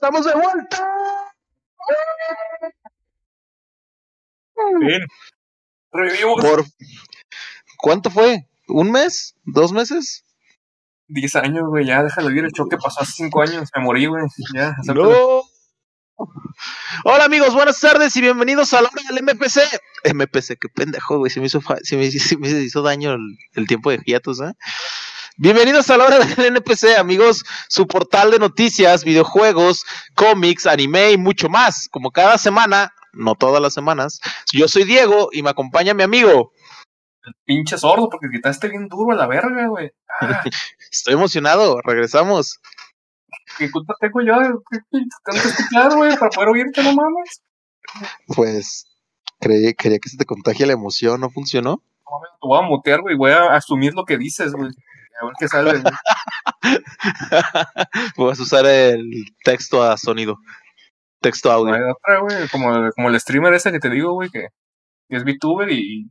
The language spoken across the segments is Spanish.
Estamos de vuelta. Bien. Revivimos Por... ¿Cuánto fue? ¿Un mes? ¿Dos meses? 10 años, güey. Ya déjalo ir. El choque pasó hace 5 años. Me morí, güey. Ya. No. Hola amigos, buenas tardes y bienvenidos a la hora del MPC. MPC, qué pendejo, güey. Se me hizo, fa- se me, se me hizo daño el, el tiempo de hiatus, ¿eh? Bienvenidos a la hora del NPC, amigos. Su portal de noticias, videojuegos, cómics, anime y mucho más. Como cada semana, no todas las semanas. Yo soy Diego y me acompaña mi amigo. Pinche sordo, porque gritaste bien duro a la verga, güey. Ah, Estoy emocionado, regresamos. ¿Qué culpa tengo yo? ¿Qué tengo que escuchar, güey? Para poder oírte, no mames. Pues creí, quería que se te contagie la emoción, ¿no funcionó? No mames, te voy a mutear, güey. Voy a asumir lo que dices, güey. A güey. Vas a usar el texto a sonido. Texto No audio. hay otra, güey. Como, como el streamer ese que te digo, güey, que, que es VTuber y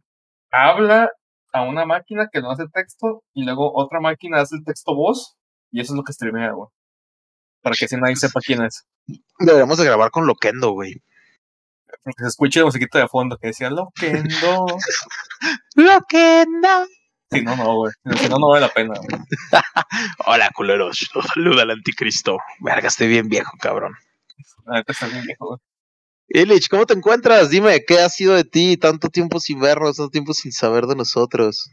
habla a una máquina que no hace texto y luego otra máquina hace el texto voz y eso es lo que streamea, güey. Para que si nadie sepa quién es. Deberíamos de grabar con Loquendo, güey. Porque se escuche la musiquita de fondo que decía Loquendo. Loquendo. Si no, no, güey. Si no, no vale la pena, güey. Hola, culeros. Los saluda el anticristo. Verga, estoy bien viejo, cabrón. Está bien viejo, güey. Illich, ¿cómo te encuentras? Dime, ¿qué ha sido de ti? Tanto tiempo sin vernos, tanto tiempo sin saber de nosotros.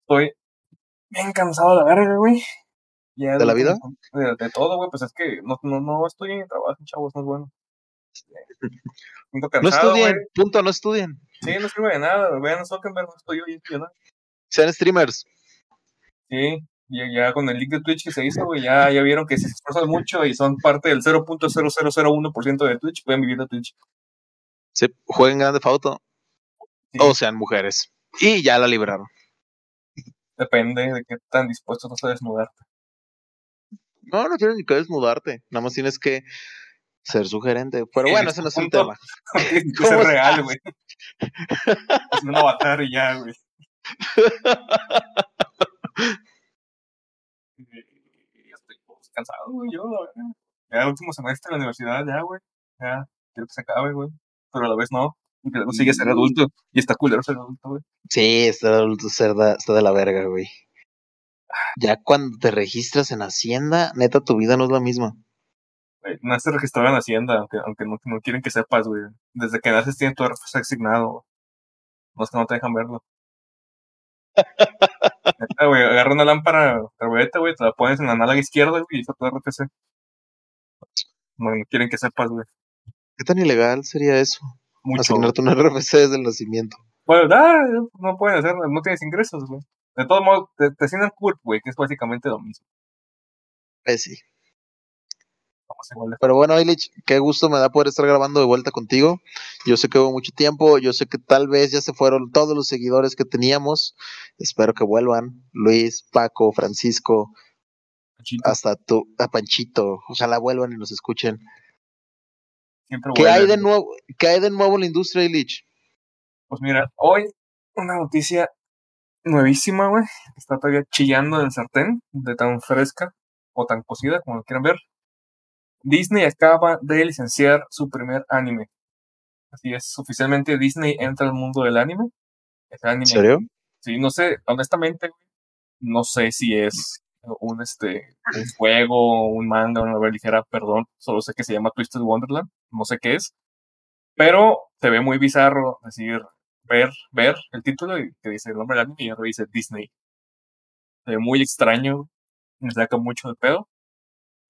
Estoy bien cansado de la verga, güey. Ya ¿De la vida? De, de todo, güey. Pues es que no, no, no estoy en trabajo, chavos, no es bueno. Siento No cansado, estudien, punto, no estudien. Sí, no sirve de nada. güey. Vean Zuckerberg, no estoy yo y yo, ¿no? Sean streamers. Sí, ya, ya con el link de Twitch que se hizo, güey, ya, ya vieron que si se esfuerzan mucho y son parte del 0.0001% de Twitch, pueden vivir de Twitch. Sí, jueguen grande Fauto. Sí. O sean mujeres. Y ya la libraron. Depende de qué tan dispuestos estás a desnudarte. No, no tienes ni que desnudarte. Nada más tienes que ser sugerente. Pero bueno, ese no es el tema. Tienes que ¿Cómo ser real, güey. Es un avatar y ya, güey. Estoy pues, cansado, güey, yo, la verdad. Ya el último semestre de la universidad, ya, güey. Ya, quiero que se acabe, güey. Pero a la vez no. Y luego sigue ser adulto. Y está culero ser adulto, güey. Sí, está de adulto ser da- está de la verga, güey. Ya cuando te registras en Hacienda, neta, tu vida no es la misma. Güey, Naces registrado en Hacienda, aunque, aunque no, no quieren que sepas, güey. Desde que naces tienes tu RFC asignado. güey. No es que no te dejan verlo. Güey, agarra una lámpara güey, te la pones en la nalga izquierda, güey, y está tu RFC. No, no quieren que sepas, güey. ¿Qué tan ilegal sería eso? Mucho. Asignarte un RFC desde el nacimiento. Bueno, ah, no pueden hacer, no tienes ingresos, güey. De todos modos, te, te asignan CURP, güey, que es básicamente lo mismo. Eh, sí. Pero bueno, Illich, qué gusto me da poder estar grabando de vuelta contigo. Yo sé que hubo mucho tiempo, yo sé que tal vez ya se fueron todos los seguidores que teníamos. Espero que vuelvan. Luis, Paco, Francisco, hasta tú, a Panchito. Ojalá vuelvan y nos escuchen. Siempre ¿Qué vuelven, hay de nuevo? ¿Qué hay de nuevo en la industria, Illich? Pues mira, hoy una noticia nuevísima, güey, que está todavía chillando en el sartén, de tan fresca o tan cocida, como lo quieran ver. Disney acaba de licenciar su primer anime. Así es, oficialmente Disney entra al mundo del anime. Es anime. ¿En serio? Sí, no sé, honestamente, no sé si es un este un juego, un manga, una novela ligera, perdón, solo sé que se llama Twisted Wonderland, no sé qué es, pero se ve muy bizarro decir ver ver el título y que dice el nombre del anime y ahora dice Disney. Se ve muy extraño, me saca mucho de pedo,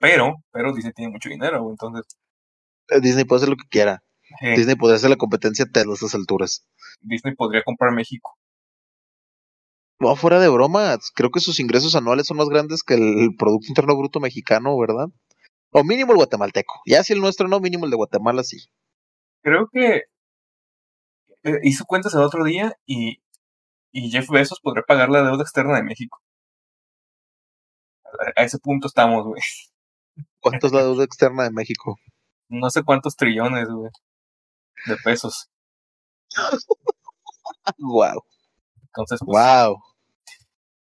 pero pero Disney tiene mucho dinero, entonces Eh, Disney puede hacer lo que quiera. eh, Disney podría hacer la competencia a estas alturas. Disney podría comprar México. No, fuera de broma, creo que sus ingresos anuales son más grandes que el Producto Interno Bruto mexicano, ¿verdad? O mínimo el guatemalteco. Ya si el nuestro no, mínimo el de Guatemala sí. Creo que eh, hizo cuentas el otro día y, y Jeff Bezos podría pagar la deuda externa de México. A, a ese punto estamos, güey. ¿Cuánto es la deuda externa de México? No sé cuántos trillones, güey, de pesos. Wow. Entonces, pues, Wow.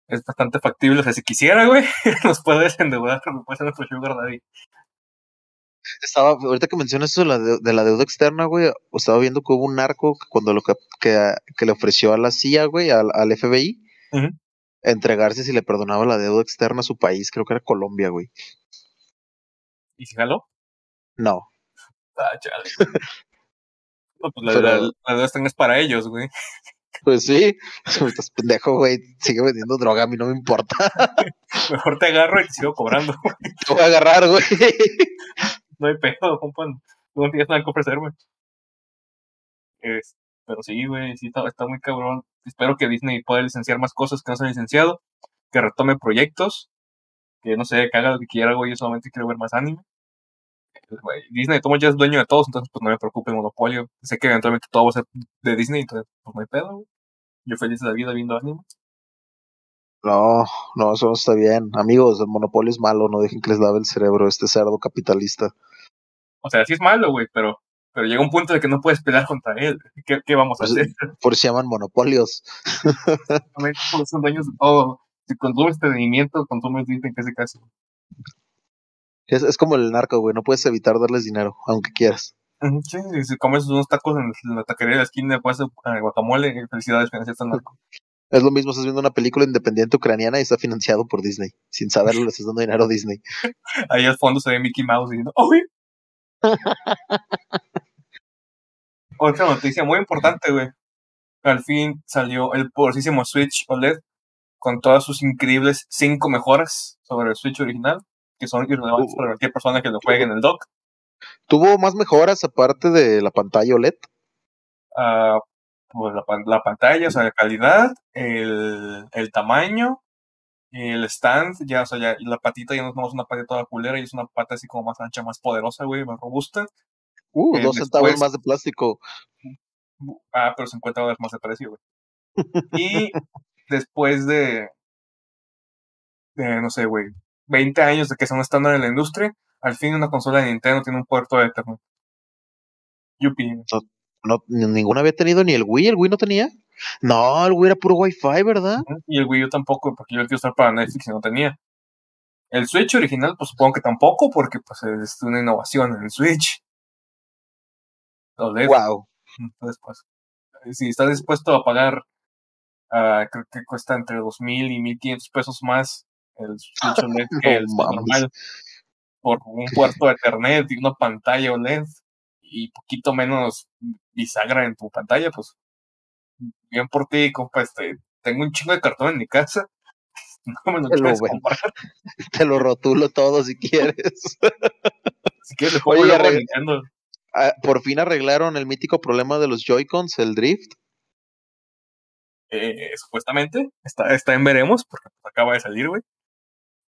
es bastante factible. O sea, si quisiera, güey, nos puede desendeudar, nos puede ser nuestro sugar daddy. estaba, ahorita que mencionas eso de la, de, de la deuda externa, güey, estaba viendo que hubo un narco que cuando lo que, que, que le ofreció a la CIA, güey, al, al FBI, entregarse si le perdonaba la deuda externa a su país, creo que era Colombia, güey. ¿Y si jaló? No, Ah, chale. No, pues la, Pero- la, la deuda externa es para ellos, güey. pues sí, estás pendejo, güey, sigue vendiendo droga, a mí no me importa, Mejor te agarro y te sigo cobrando. te voy a agarrar, güey. no hay pedo, compa. No tienes nada que ofrecer, güey. Es- pero sí, güey, sí está, está muy cabrón. Espero que Disney pueda licenciar más cosas que no se han licenciado, que retome proyectos, que no sé, que haga lo que quiera, güey. Yo solamente quiero ver más anime. Pues, Disney, como ya es dueño de todos, entonces pues no me preocupe el monopolio. Sé que eventualmente todo va a ser de Disney, entonces pues no hay pedo, güey. Yo feliz de la vida viendo anime. No, no, eso no está bien. Amigos, el monopolio es malo, no dejen que les lave el cerebro este cerdo capitalista. O sea, sí es malo, güey, pero, pero llega un punto de que no puedes pelear contra él. ¿Qué, qué vamos a Pues, hacer? Por si llaman monopolios. Son dueños de todo. Si consumes entretenimiento, consumes Disney ese caso. Es, es como el narco, güey, no puedes evitar darles dinero, aunque quieras. Sí, y si comes unos tacos en, la taquería de la esquina, después de guacamole, eh, felicidades, financiaste al narco. Es lo mismo, estás viendo una película independiente ucraniana y está financiado por Disney. Sin saberlo, le estás dando dinero a Disney. Ahí al fondo se ve Mickey Mouse diciendo, ¡Uy! Otra noticia muy importante, güey. Al fin salió el poderosísimo Switch OLED con todas sus increíbles cinco mejoras sobre el Switch original, que son irrelevantes Uh. para cualquier persona que lo juegue en el dock. ¿Tuvo más mejoras aparte de la pantalla OLED? Ah, pues la, pan- la pantalla, o sea, la calidad, el, el tamaño, el stand, ya, o sea, ya la patita ya no es una pata toda culera, y es una pata así como más ancha, más poderosa, güey, más robusta. Uh, Eh, dos centavos más de plástico. Ah, pero 50 dólares más de precio, güey. Y después de, de, no sé, güey, 20 años de que sea un estándar en la industria, al fin una consola de Nintendo tiene un puerto de Ethernet. Yupi. No, ni- ninguna había tenido ni el Wii, el Wii no tenía. No, el Wii era puro Wi-Fi, ¿verdad? Y el Wii U tampoco, porque yo lo quiero usar para Netflix y no tenía. El Switch original, pues supongo que tampoco, porque pues es una innovación en el Switch. OLED. Wow. Entonces, pues, si estás dispuesto a pagar, ah, creo que cuesta entre 2.000 y 1.500 pesos más el Switch OLED que el No normal, por un puerto de Ethernet y una pantalla OLED y poquito menos bisagra en tu pantalla, pues, bien por ti, compa, este, tengo un chingo de cartón en mi casa, no me lo Te lo comprar, Te lo rotulo todo si quieres. si quieres le pongo Oye, el logo de arre- Nintendo. Ah, por fin arreglaron el mítico problema de los Joy-Cons, el drift. Eh, supuestamente, está, está en veremos, porque acaba de salir, güey.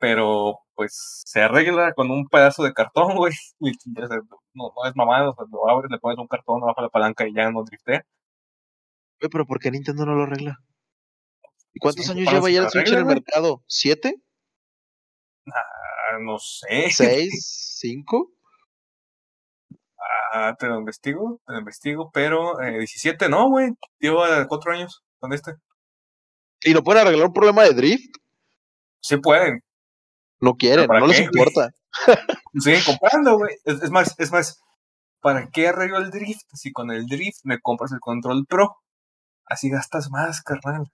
Pero, pues, se arregla con un pedazo de cartón, güey. No, no es mamada, o sea, lo abres, le pones un cartón de la palanca y ya no driftea. Oye, pero ¿por qué Nintendo no lo arregla? ¿Y cuántos Sí, años lleva ya lo el Switch en el güey. mercado? ¿Siete? Ah, no sé. ¿Seis? ¿Cinco? Ah, te lo investigo, te lo investigo, pero eh, 17, no, güey. Lleva cuatro años con este. ¿Y no pueden arreglar un problema de drift? Sí pueden, No quieren, ¿Para no les qué, importa. siguen comprando, güey. Es, es más, es más, ¿para qué arreglo el drift? Si con el drift me compras el control pro, así gastas más, carnal.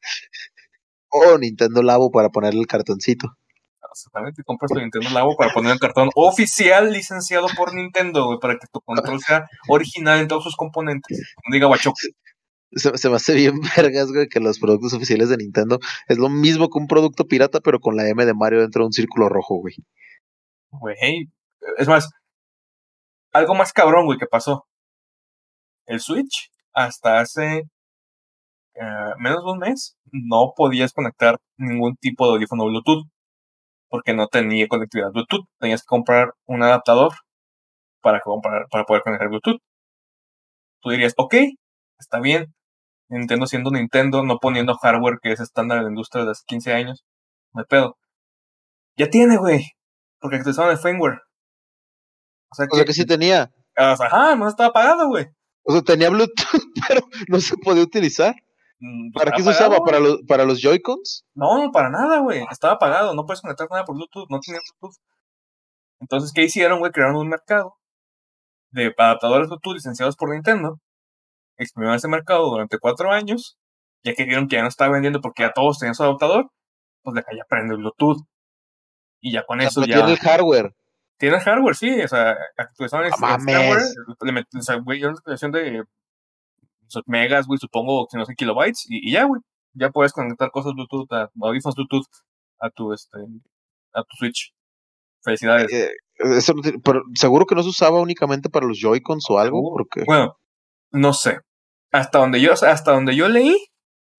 O Nintendo Labo para ponerle el cartoncito. Exactamente, compras tu Nintendo Labo para poner el cartón oficial licenciado por Nintendo, güey, para que tu control sea original en todos sus componentes. No diga guacho. Se, me hace bien vergas, güey, que los productos oficiales de Nintendo es lo mismo que un producto pirata, pero con la M de Mario dentro de un círculo rojo, güey. Güey, es más, algo más cabrón, güey, que pasó. El Switch, hasta hace eh, menos de un mes, no podías conectar ningún tipo de audífono Bluetooth, porque no tenía conectividad Bluetooth. Tenías que comprar un adaptador para, comprar, para poder conectar Bluetooth. Tú dirías, ok, está bien. Nintendo siendo Nintendo, no poniendo hardware que es estándar en la industria desde hace 15 años. Hay pedo. Ya tiene, güey. Porque actualizaron el firmware. O sea O sea que sí tenía. o sea, ajá, no estaba apagado, güey. O sea, tenía Bluetooth, pero no se podía utilizar. Mm, ¿Para qué se usaba? ¿Para los, para los Joy-Cons? No, no, para nada, güey. Estaba apagado. No puedes conectar nada por Bluetooth. No tenía Bluetooth. Entonces, ¿qué hicieron, güey? Crearon un mercado de adaptadores Bluetooth licenciados por Nintendo. Exprimieron ese mercado durante cuatro años, ya que vieron que ya no estaba vendiendo porque ya todos tenían su adaptador, pues de acá ya prende Bluetooth. Y ya con eso ya. Tiene el hardware. Tiene el hardware, sí, o sea, actualizaron el, hardware, mames. le met- o sea, güey, una actualización de megas, güey, supongo, si no sé, kilobytes, y, y ya, güey, ya puedes conectar cosas Bluetooth, a, audífonos Bluetooth a tu, este, a tu Switch. Felicidades. Eh, eso pero seguro que no se usaba únicamente para los Joy-Cons o algo, porque Bueno, no sé. Hasta donde yo, hasta donde yo leí,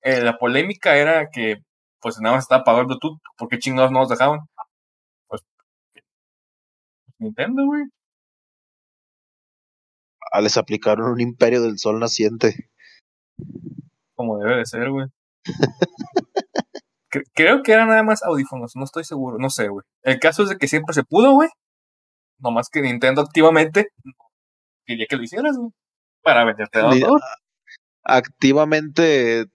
eh, la polémica era que, pues nada más estaba el Bluetooth, ¿por qué chingados no los dejaban? Pues, Nintendo, güey. ah, les aplicaron un imperio del sol naciente. Como debe de ser, güey. Cre- Creo que eran nada más audífonos, no estoy seguro, no sé, güey. El caso es de que siempre se pudo, güey. Nomás que Nintendo activamente quería que lo hicieras, güey. Para venderte adaptador. Activamente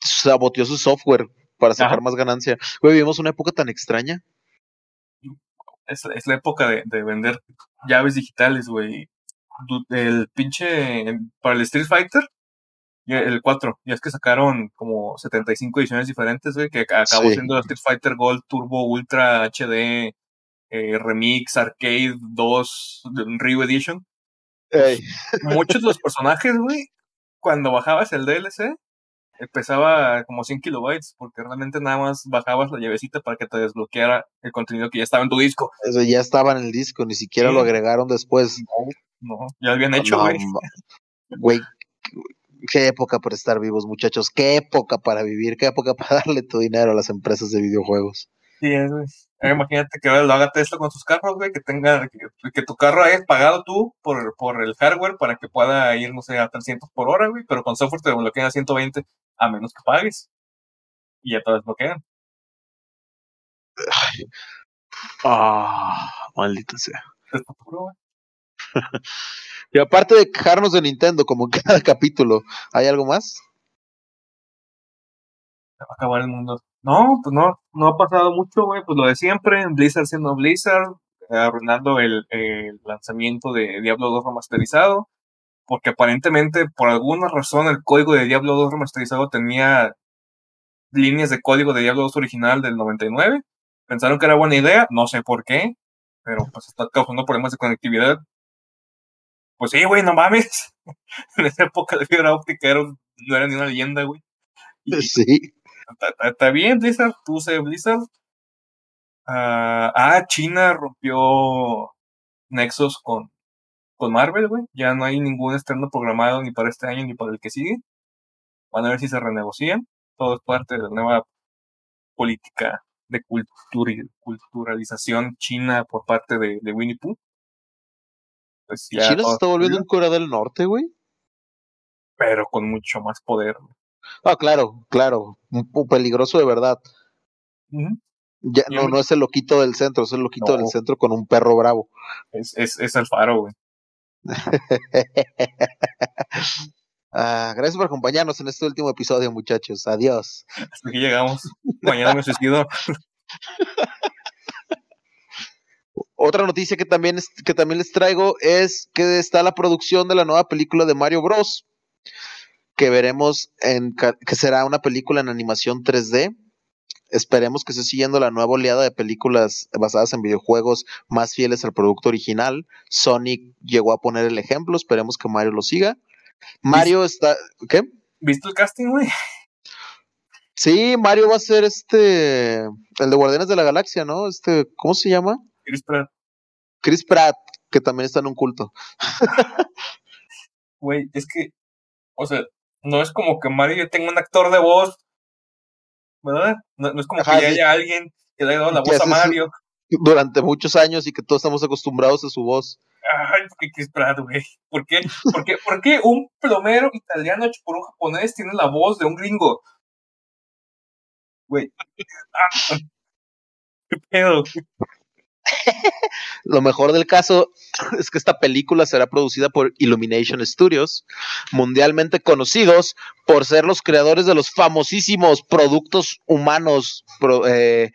saboteó su software para sacar Ajá. más ganancia. Güey, vivimos una época tan extraña. Es, es la época de, de vender llaves digitales, güey. El pinche. Para el Street Fighter, el 4, ya es que sacaron como 75 ediciones diferentes, güey, que acabó Sí. siendo el Street Fighter Gold, Turbo, Ultra, HD, eh, Remix, Arcade 2, Ryu Edition. Ey, Muchos de los personajes, güey, cuando bajabas el DLC, pesaba como 100 kilobytes, porque realmente nada más bajabas la llavecita para que te desbloqueara el contenido que ya estaba en tu disco. eso ya estaba en el disco, ni siquiera Sí. lo agregaron después. No, ya lo habían hecho, No, güey. ma- Güey, qué época para estar vivos, muchachos. Qué época para vivir, qué época para darle tu dinero a las empresas de videojuegos. Sí, es, güey. Ahora imagínate que lo haga Tesla con sus carros, güey, que tenga, que, que tu carro hayas pagado tú por, por el hardware para que pueda ir, no sé, a 300 por hora, güey, pero con software te bloquean a 120 a menos que pagues. Y ya te desbloquean. Ah, maldita sea. Es futuro, güey. Y aparte de quejarnos de Nintendo, como en cada capítulo, ¿hay algo más? Se va a acabar el mundo. No, pues no, no ha pasado mucho, güey, pues lo de siempre, Blizzard siendo Blizzard, eh, arruinando el, lanzamiento de Diablo 2 remasterizado, porque aparentemente, por alguna razón, el código de Diablo 2 remasterizado tenía líneas de código de Diablo 2 original del 99. Pensaron que era buena idea, no sé por qué, pero pues está causando problemas de conectividad. Pues sí, güey, no mames. en esa época de fibra óptica era, no era ni una leyenda, güey. Sí. Está, bien, Blizzard, tú sé Blizzard. Ah, ah, China rompió nexos con, con Marvel, güey. Ya no hay ningún estreno programado ni para este año ni para el que sigue. Van a ver si se renegocian. Todo es parte de la nueva política de culturalización china por parte de, de Winnie Pooh. Pues China se está volviendo un Corea del Norte, güey. Pero con mucho más poder. güey. Ah, claro, claro. Un un peligroso de verdad. Ya, no, no es el loquito del centro, es el loquito No. del centro con un perro bravo. Es, es, es el faro, güey. Ah, gracias por acompañarnos en este último episodio, muchachos. Adiós. Hasta aquí llegamos. Mañana me suicido. Otra noticia que también, es- que también les traigo es que está la producción de la nueva película de Mario Bros. Que veremos en que será una película en animación 3D. Esperemos que esté siguiendo la nueva oleada de películas basadas en videojuegos más fieles al producto original. Sonic llegó a poner el ejemplo, esperemos que Mario lo siga. Mario está. ¿Qué? ¿Viste el casting, güey? Sí, Mario va a ser este. El de Guardianes de la Galaxia, ¿no? Este, ¿cómo se llama? Chris Pratt. Chris Pratt, que también está en un culto. Güey, es que, o sea, no es como que Mario tenga un actor de voz, ¿verdad? No, no es como Ajá, que ya haya alguien que le haya dado la voz a Mario. Durante muchos años y que todos estamos acostumbrados a su voz. Ay, ¿por qué Pratt, güey? ¿Por qué? ¿Por qué? ¿Por qué un plomero italiano hecho por un japonés tiene la voz de un gringo? Güey. Ah, ¿Qué pedo? Lo mejor del caso es que esta película será producida por Illumination Studios, mundialmente conocidos por ser los creadores de los famosísimos productos humanos pro- eh,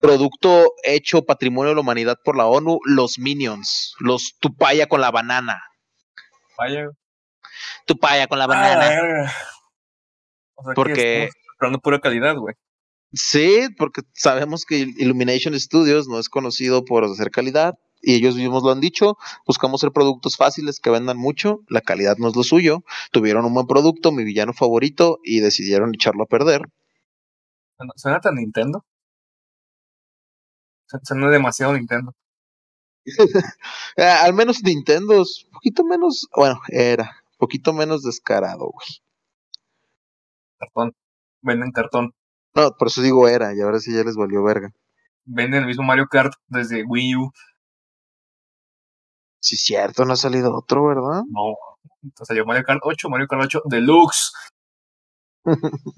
producto hecho patrimonio de la humanidad por la ONU, los Minions, los Tupaya con la banana. Vaya. Tupaya con la banana. Ah, o sea, Porque- comprando pura calidad, güey. Sí, porque sabemos que Illumination Studios no es conocido por hacer calidad y ellos mismos lo han dicho, buscamos hacer productos fáciles que vendan mucho, la calidad no es lo suyo, tuvieron un buen producto, mi villano favorito y decidieron echarlo a perder. Suena- tan Nintendo. Su- Suena demasiado Nintendo. Eh, al menos Nintendo es un poquito menos, bueno, era un poquito menos descarado, güey. Cartón. Venden cartón. No, por eso digo era y ahora sí ya les valió verga. Venden el mismo Mario Kart desde Wii U. Sí, cierto, no ha salido otro, ¿verdad? No. Entonces salió Mario Kart 8, Mario Kart 8 Deluxe.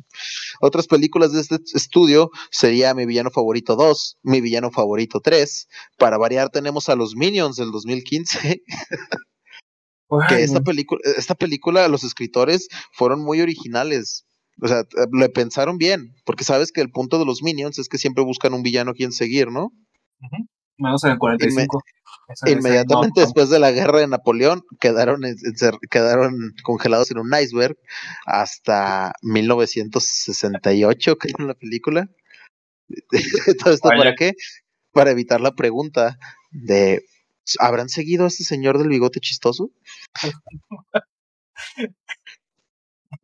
Otras películas de este estudio sería Mi Villano Favorito 2, Mi Villano Favorito 3. Para variar tenemos a los Minions del 2015, que esta película, esta película los escritores fueron muy originales. O sea, eh, le pensaron bien, porque sabes que el punto de los Minions es que siempre buscan un villano a quien seguir, ¿no? Menos en el 45. Ese- ese Inmediatamente no, después de la guerra de Napoleón quedaron, en- quedaron congelados en un iceberg hasta 1968, que en la película. ¿Todo esto para qué? Para evitar la pregunta de ¿habrán seguido a este señor del bigote chistoso?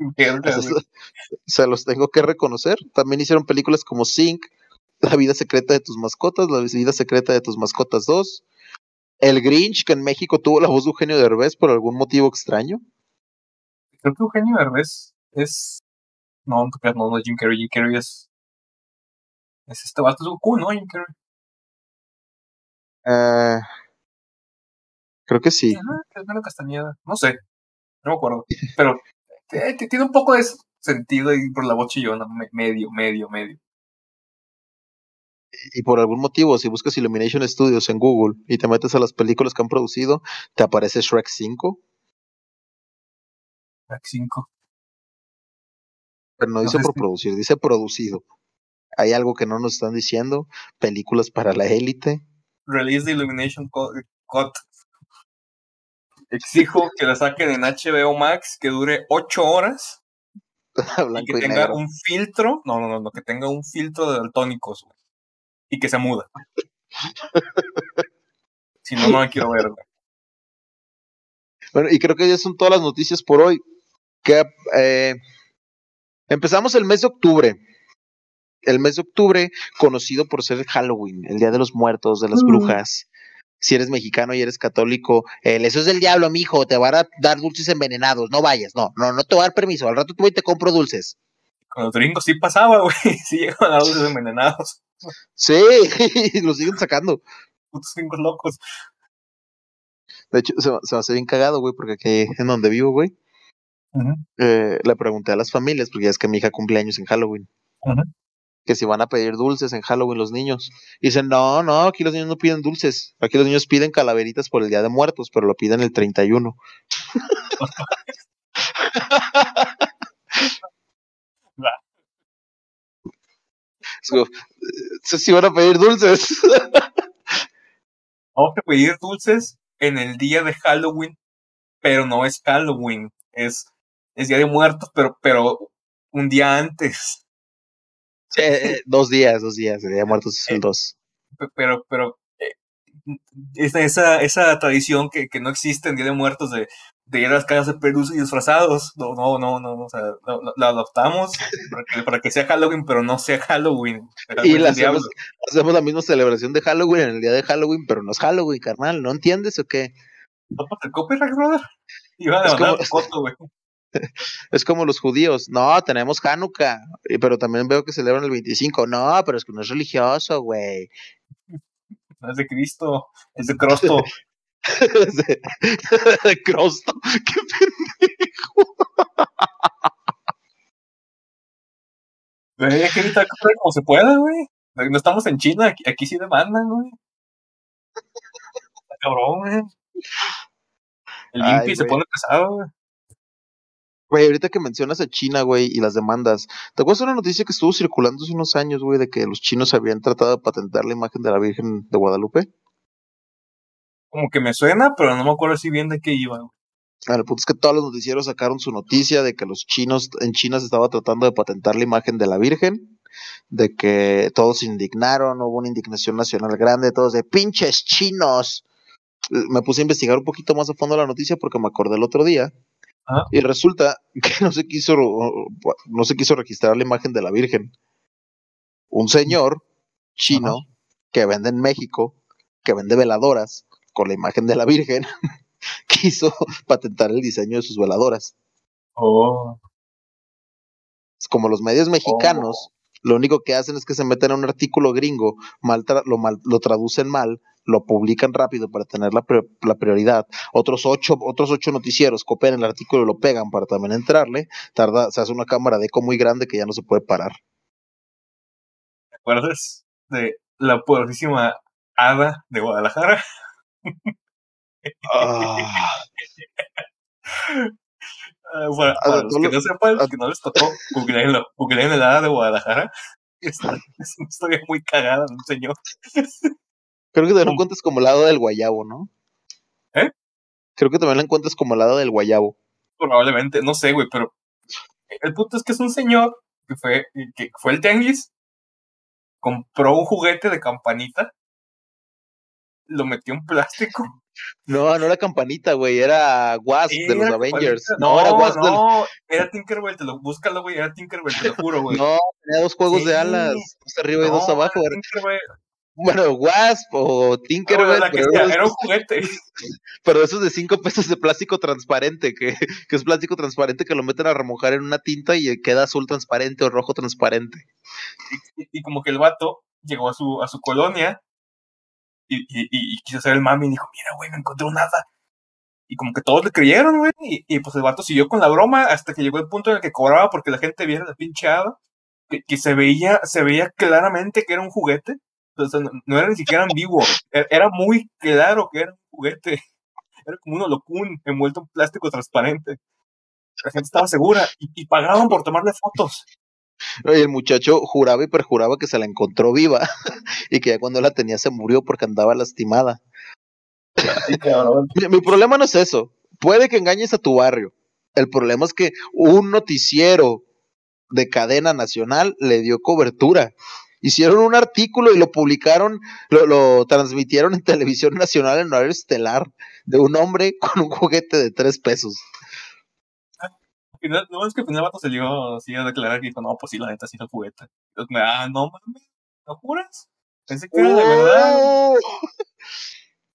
Güey. se los tengo que reconocer. También hicieron películas como Sync, La vida secreta de tus mascotas, La vida secreta de tus mascotas 2, El Grinch, que en México tuvo la voz de Eugenio Derbez por algún motivo extraño. Creo que Eugenio Derbez es. No, no, no, Jim Carrey. Jim Carrey es. Es este vato, es Goku, ¿no? Jim Carrey. Ah, creo que sí. Ajá, es Castañeda. No sé. No me acuerdo. Pero eh, tiene un poco de sentido ahí por la voz chillona. me- medio, medio, medio. Y por algún motivo, si buscas Illumination Studios en Google y te metes a las películas que han producido, te aparece Shrek 5, Track 5. pero no dice por producir, dice producido. Hay algo que no nos están diciendo, películas para la élite. Release the Illumination Cut. Exijo que la saquen en HBO Max, que dure 8 horas y que y tenga negro. un filtro. No, no, no, no, que tenga un filtro de daltónicos, güey. Y que se muda. si no, no la quiero ver, güey. Bueno, y creo que ya son todas las noticias por hoy. Que eh, empezamos el mes de octubre. El mes de octubre, conocido por ser Halloween, el Día de los Muertos, de las Mm. brujas. Si eres mexicano y eres católico, el, eso es del diablo, mijo, te van a dar dulces envenenados, no vayas, no, no, no te voy a dar permiso, al rato tú voy y te compro dulces. Con los gringos sí pasaba, güey. Sí llegaban a los envenenados. Sí, lo siguen sacando. Putos gringos locos. De hecho, se, me- se me hace bien cagado, güey, porque aquí en donde vivo, güey, Ujú, eh, le pregunté a las familias, porque ya es que mi hija cumple años en Halloween. ujú. Que si van a pedir dulces en Halloween los niños. Y dicen, no, no, aquí los niños no piden dulces. Aquí los niños piden calaveritas por el Día de Muertos, pero lo piden el 31. So, eh, si van a pedir dulces. Vamos a pedir dulces en el día de Halloween, pero no es Halloween, es, es Día de Muertos, pero, pero un día antes. Sí, eh, dos días, dos días. El Día de Muertos es el 2. Pe- Pero, pero eh, esa, esa, esa tradición que, que no existe en Día de Muertos de, de ir a las casas de dulces y disfrazados, no, no, no, no, o sea, la adoptamos para que, para que sea Halloween, pero no sea Halloween. Y la hacemos, hacemos la misma celebración de Halloween en el día de Halloween, pero no es Halloween, carnal. ¿No entiendes o qué? Tópate el copyright, brother. Iban a Es demandar como- el costo, güey. Es como los judíos. No, tenemos Hanukkah, pero también veo que celebran el 25. No, pero es que no es religioso, güey. No es de Cristo, es de Crosto. de, de Crosto. Qué pendejo. Hay que evitar como se pueda, güey. No estamos en China, aquí, aquí sí demandan, güey. Cabrón, güey. El Ay, Impi se güey. pone pesado, güey. Güey, ahorita que mencionas a China, güey, y las demandas, ¿te acuerdas de una noticia que estuvo circulando hace unos años, güey, de que los chinos habían tratado de patentar la imagen de la Virgen de Guadalupe? Como que me suena, pero no me acuerdo si bien de qué iba, güey. Ah, el punto es que todos los noticieros sacaron su noticia de que los chinos, en China se estaba tratando de patentar la imagen de la Virgen, de que todos se indignaron, hubo una indignación nacional grande, todos de pinches chinos. Me puse a investigar un poquito más a fondo la noticia porque me acordé el otro día. Ajá. Y resulta que no se quiso, no se quiso registrar la imagen de la Virgen. Un señor chino que vende en México, que vende veladoras con la imagen de la Virgen, quiso patentar el diseño de sus veladoras. Oh. Como los medios mexicanos, lo único que hacen es que se meten a un artículo gringo, mal tra- lo, mal- lo traducen mal, lo publican rápido para tener la, la prioridad. Otros ocho, otros ocho noticieros copian el artículo y lo pegan para también entrarle. Tarda, se hace una cámara de eco muy grande que ya no se puede parar. ¿Te acuerdas de la poderosísima hada de Guadalajara? Ah, Ah, para, para los que no sepan, los que no les tocó, googleenlo. Googleen el hada de Guadalajara. Es, es una historia muy cagada de un señor. Creo que también lo ¿Cómo? encuentras como lado del guayabo, ¿no? ¿Eh? Creo que también lo encuentras como lado del guayabo. Probablemente, no sé, güey, pero el punto es que es un señor que fue, que fue el tianguis, compró un juguete de campanita, lo metió en plástico. No, no era campanita, güey, era Wasp de los Avengers. No, era Wasp del- no, era Tinkerbell, te lo, búscalo, güey, era Tinkerbell, te lo juro, güey. No, tenía dos juegos de alas, dos arriba y dos abajo. era- Tinkerbell. Bueno, Wasp o No, Tinkerbell, pero, era un juguete. pero esos de 5 pesos de plástico transparente, que, que es plástico transparente que lo meten a remojar en una tinta y queda azul transparente o rojo transparente. Y, y como que el vato llegó a su, a su colonia y, y, quiso hacer el mami y dijo, mira, güey, me encontré un hada. Y como que todos le creyeron, güey. Y, y, pues el vato siguió con la broma hasta que llegó el punto en el que cobraba porque la gente viera la pinche hada. Que, que se veía, se veía claramente que era un juguete. O sea, no, no era ni siquiera ambiguo. Era, era muy claro que era un juguete. Era como un holocún envuelto en plástico transparente. La gente estaba segura y, y pagaban por tomarle fotos. Y el muchacho juraba y perjuraba que se la encontró viva y que ya cuando la tenía se murió porque andaba lastimada. Mi problema no es eso. Puede que engañes a tu barrio. El problema es que un noticiero de cadena nacional le dio cobertura. Hicieron un artículo y lo publicaron, lo, lo transmitieron en televisión nacional en horario estelar de un hombre con un juguete de tres pesos. No, no es que final el vato se llegó así a declarar que dijo, no, pues sí, la neta sí es el juguete. Entonces, ah, no mames, ¿lo juras? Pensé que era de verdad. ¡Oh!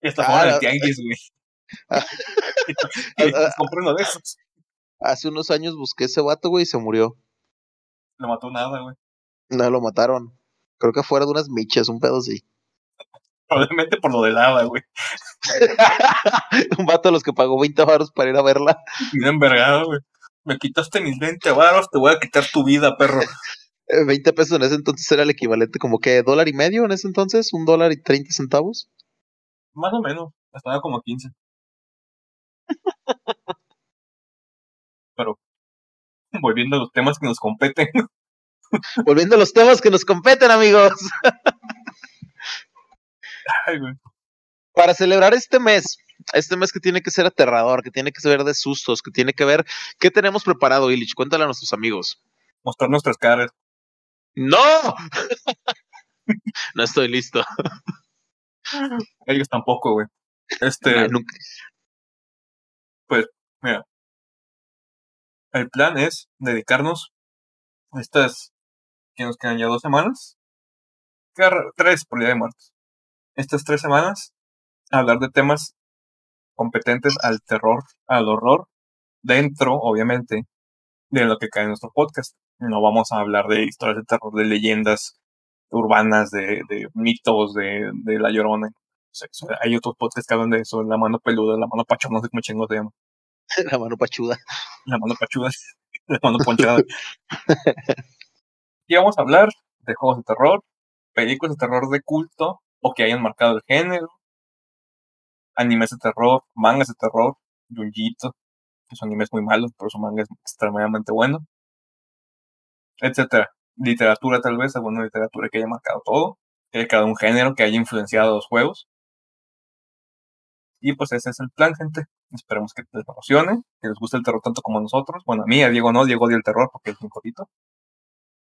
Y hasta Ah, del la- tianguis, güey. Ah. y pues, compré uno de esos. Hace unos años busqué ese vato, güey, y se murió. No mató nada, güey. No, lo mataron. Creo que fuera de unas michas, un pedo así. Probablemente por lo del hada, güey. un vato de los que pagó 20 baros para ir a verla. Bien envergado, güey. Me quitaste mis 20 varos, te voy a quitar tu vida, perro. Eh, 20 pesos en ese entonces era el equivalente como que dólar y medio en ese entonces, un dólar y 30 centavos. Más o menos. Estaba como a 15. Pero, volviendo a los temas que nos competen. Volviendo a los temas que nos competen, amigos. Ay, güey. Para celebrar este mes, este mes que tiene que ser aterrador, que tiene que ser de sustos, que tiene que ver, ¿qué tenemos preparado, Illich? Cuéntale a nuestros amigos. Mostrar nuestras caras. ¡No! no estoy listo. Ellos tampoco, güey. Este. No, nunca- El plan es dedicarnos estas que nos quedan ya dos semanas, tres por día de muertos. Estas tres semanas hablar de temas competentes al terror, al horror, dentro, obviamente, de lo que cae en nuestro podcast. No vamos a hablar de historias de terror, de leyendas urbanas, de, de mitos, de, de la llorona. O sea, eso- hay otros podcasts que hablan de eso, la mano peluda, la mano pachona, no sé cómo chingo se llama. La mano pachuda. La mano pachuda, la mano ponchada. y vamos a hablar de juegos de terror, películas de terror de culto o que hayan marcado el género, animes de terror, mangas de terror, Junjito, su anime es muy malo, pero su manga es extremadamente bueno. Etcétera. Literatura, tal vez, alguna literatura que haya marcado todo, que haya creado un género que haya influenciado los juegos. Y pues ese es el plan, gente. Esperemos que les emocione, que les guste el terror tanto como a nosotros. Bueno, a mí, a Diego no, Diego odia el terror porque es un jodito.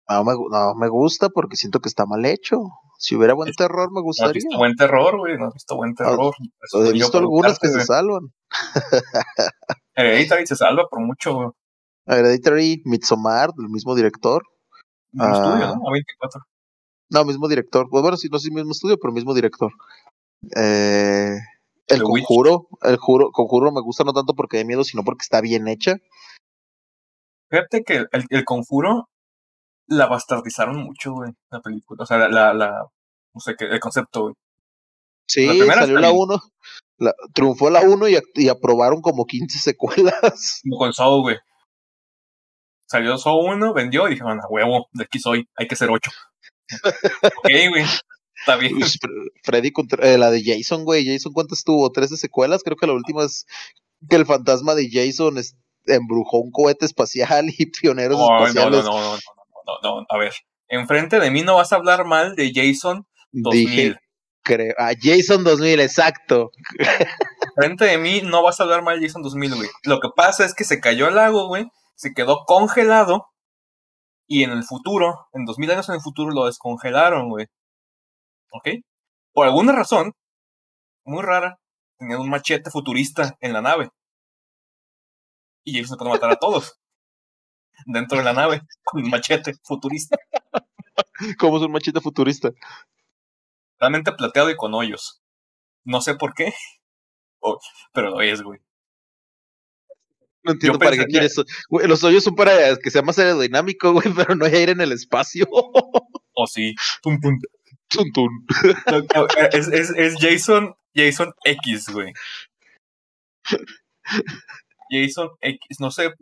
No me, no me gusta porque siento que está mal hecho. Si hubiera buen terror, me No has gustaría. visto buen terror, güey, no has visto buen terror. Eso He visto algunas que se salvan. Hereditary se salva por mucho, güey. Hereditary, Midsommar, del mismo director. Un estudio, Ah. ¿no? A24. No, mismo director. Pues bueno, sí, no sé si mismo estudio, pero mismo director. Eh, el The Witch. conjuro, el juro, conjuro me gusta no tanto porque de miedo, sino porque está bien hecha. Fíjate que el, el conjuro la bastardizaron mucho, güey, la película. O sea, la, la, la- no sé qué, el concepto, güey. Sí, La primera salió la bien. 1, triunfó la 1 y, y aprobaron como 15 secuelas. Como con Saw, güey. Salió Saw 1, vendió y dijeron, a huevo, de aquí soy, hay que ser 8. ok, güey, está bien. Fre- Freddy contra eh, la de Jason, güey. Jason, ¿cuántas tuvo? ¿13 secuelas? Creo que la última es que el fantasma de Jason es- embrujó un cohete espacial y pioneros no, espaciales. no, no, no, no, no, no, a ver. Enfrente de mí no vas a hablar mal de Jason 2000. Dije, creo. Ah, Jason 2000, exacto. Enfrente de mí no vas a hablar mal de Jason 2000, güey. Lo que pasa es que se cayó al lago, güey. Se quedó congelado. Y en el futuro, en 2000 años en el futuro, lo descongelaron, güey. ¿Ok? Por alguna razón, muy rara, tenían un machete futurista en la nave. Y Jason se puede matar a todos. Dentro de la nave, con un machete futurista. Como es un machete futurista. Realmente plateado y con hoyos. No sé por qué. pero lo es, güey. No entiendo para qué quieres. Güey, los hoyos son para que sea más aerodinámico, güey, pero no hay aire en el espacio. O sí. Tum, tum. Es, es, es Jason, Jason X, güey. Jason X, no sé,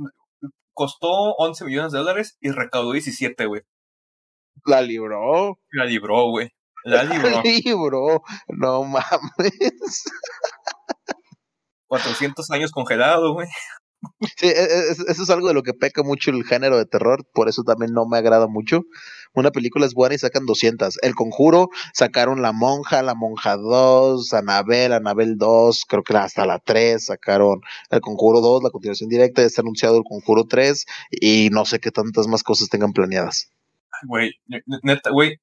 costó 11 millones de dólares y recaudó 17, güey. La libró. La libró, güey. La libró. La libró. No mames. 400 años congelado, güey. Sí, e- e- es- eso es algo de lo que peca mucho el género de terror, por eso también no me agrada mucho. Una película es buena y sacan 200. El Conjuro sacaron La Monja, La Monja 2, Anabel, Anabel 2, creo que hasta la 3 sacaron El Conjuro 2, la continuación directa, ya está anunciado El Conjuro 3 y no sé qué tantas más cosas tengan planeadas. Güey, ne- neta, güey.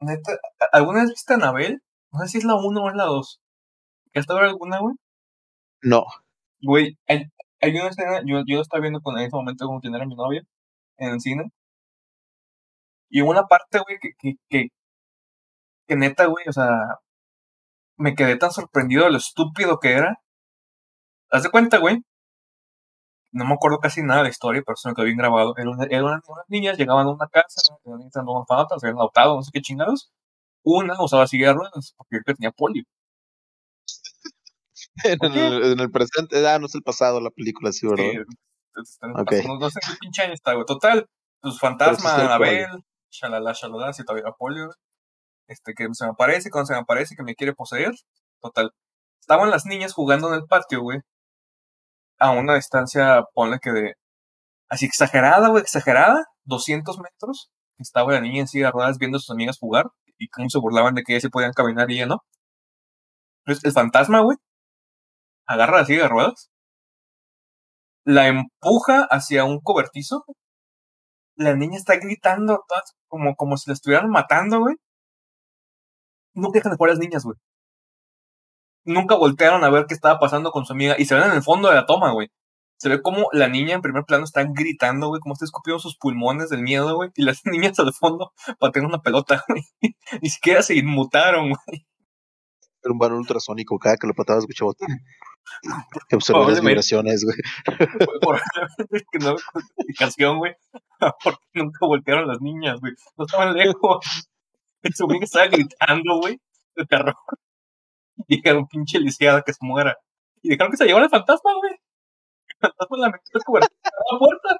Neta, ¿alguna vez viste a Anabel? No sé si es la 1 o es la 2. ¿Has ver alguna, güey? No, Güey, hay, una escena, yo, yo estaba viendo con en ese momento como tener a mi novia en el cine. Y una parte, güey, que, que, que, que neta, güey, o sea, me quedé tan sorprendido de lo estúpido que era. Haz de cuenta, güey. No me acuerdo casi nada de la historia, pero se me quedó bien grabado. Era una, eran unas niñas, llegaban a una casa, eran niñas en un orfanato, se habían adoptado, no sé qué chingados. Una usaba silla de ruedas, porque que tenía polio. En, el, en el presente, ah, no es el pasado la película, sí, ¿verdad? Sí, no sé qué pinche año está, güey. Total, pues fantasma, Anabel, shalala, shalala, si todavía polio. Este, que se me aparece, cuando se me aparece, que me quiere poseer. Total. Estaban las niñas jugando en el patio, güey. A una distancia, ponle que de. Así exagerada, güey, exagerada. 200 metros. Estaba la niña en silla de ruedas viendo a sus amigas jugar. Y cómo se burlaban de que ellas sí podían caminar y ella no. Entonces, el fantasma, güey, agarra la silla de ruedas. La empuja hacia un cobertizo. La niña está gritando como, como si la estuvieran matando, güey. Nunca dejan de jugar las niñas, güey. Nunca voltearon a ver qué estaba pasando con su amiga. Y se ven en el fondo de la toma, güey. Se ve como la niña en primer plano está gritando, güey, como está escupiendo sus pulmones del miedo, güey. Y las niñas al fondo pateando una pelota, güey. Ni siquiera se inmutaron, güey. Era un balón ultrasónico, cada que lo patabas escuchaba. Que absorbía las Probablemente. vibraciones, güey. Que no explicación, güey. Porque nunca voltearon las niñas, güey. No estaban lejos. Su amiga estaba gritando, güey, de terror. Y dijeron, pinche lisiada que se muera. Y dijeron que se llevó el fantasma, güey. El fantasma la metió a la puerta.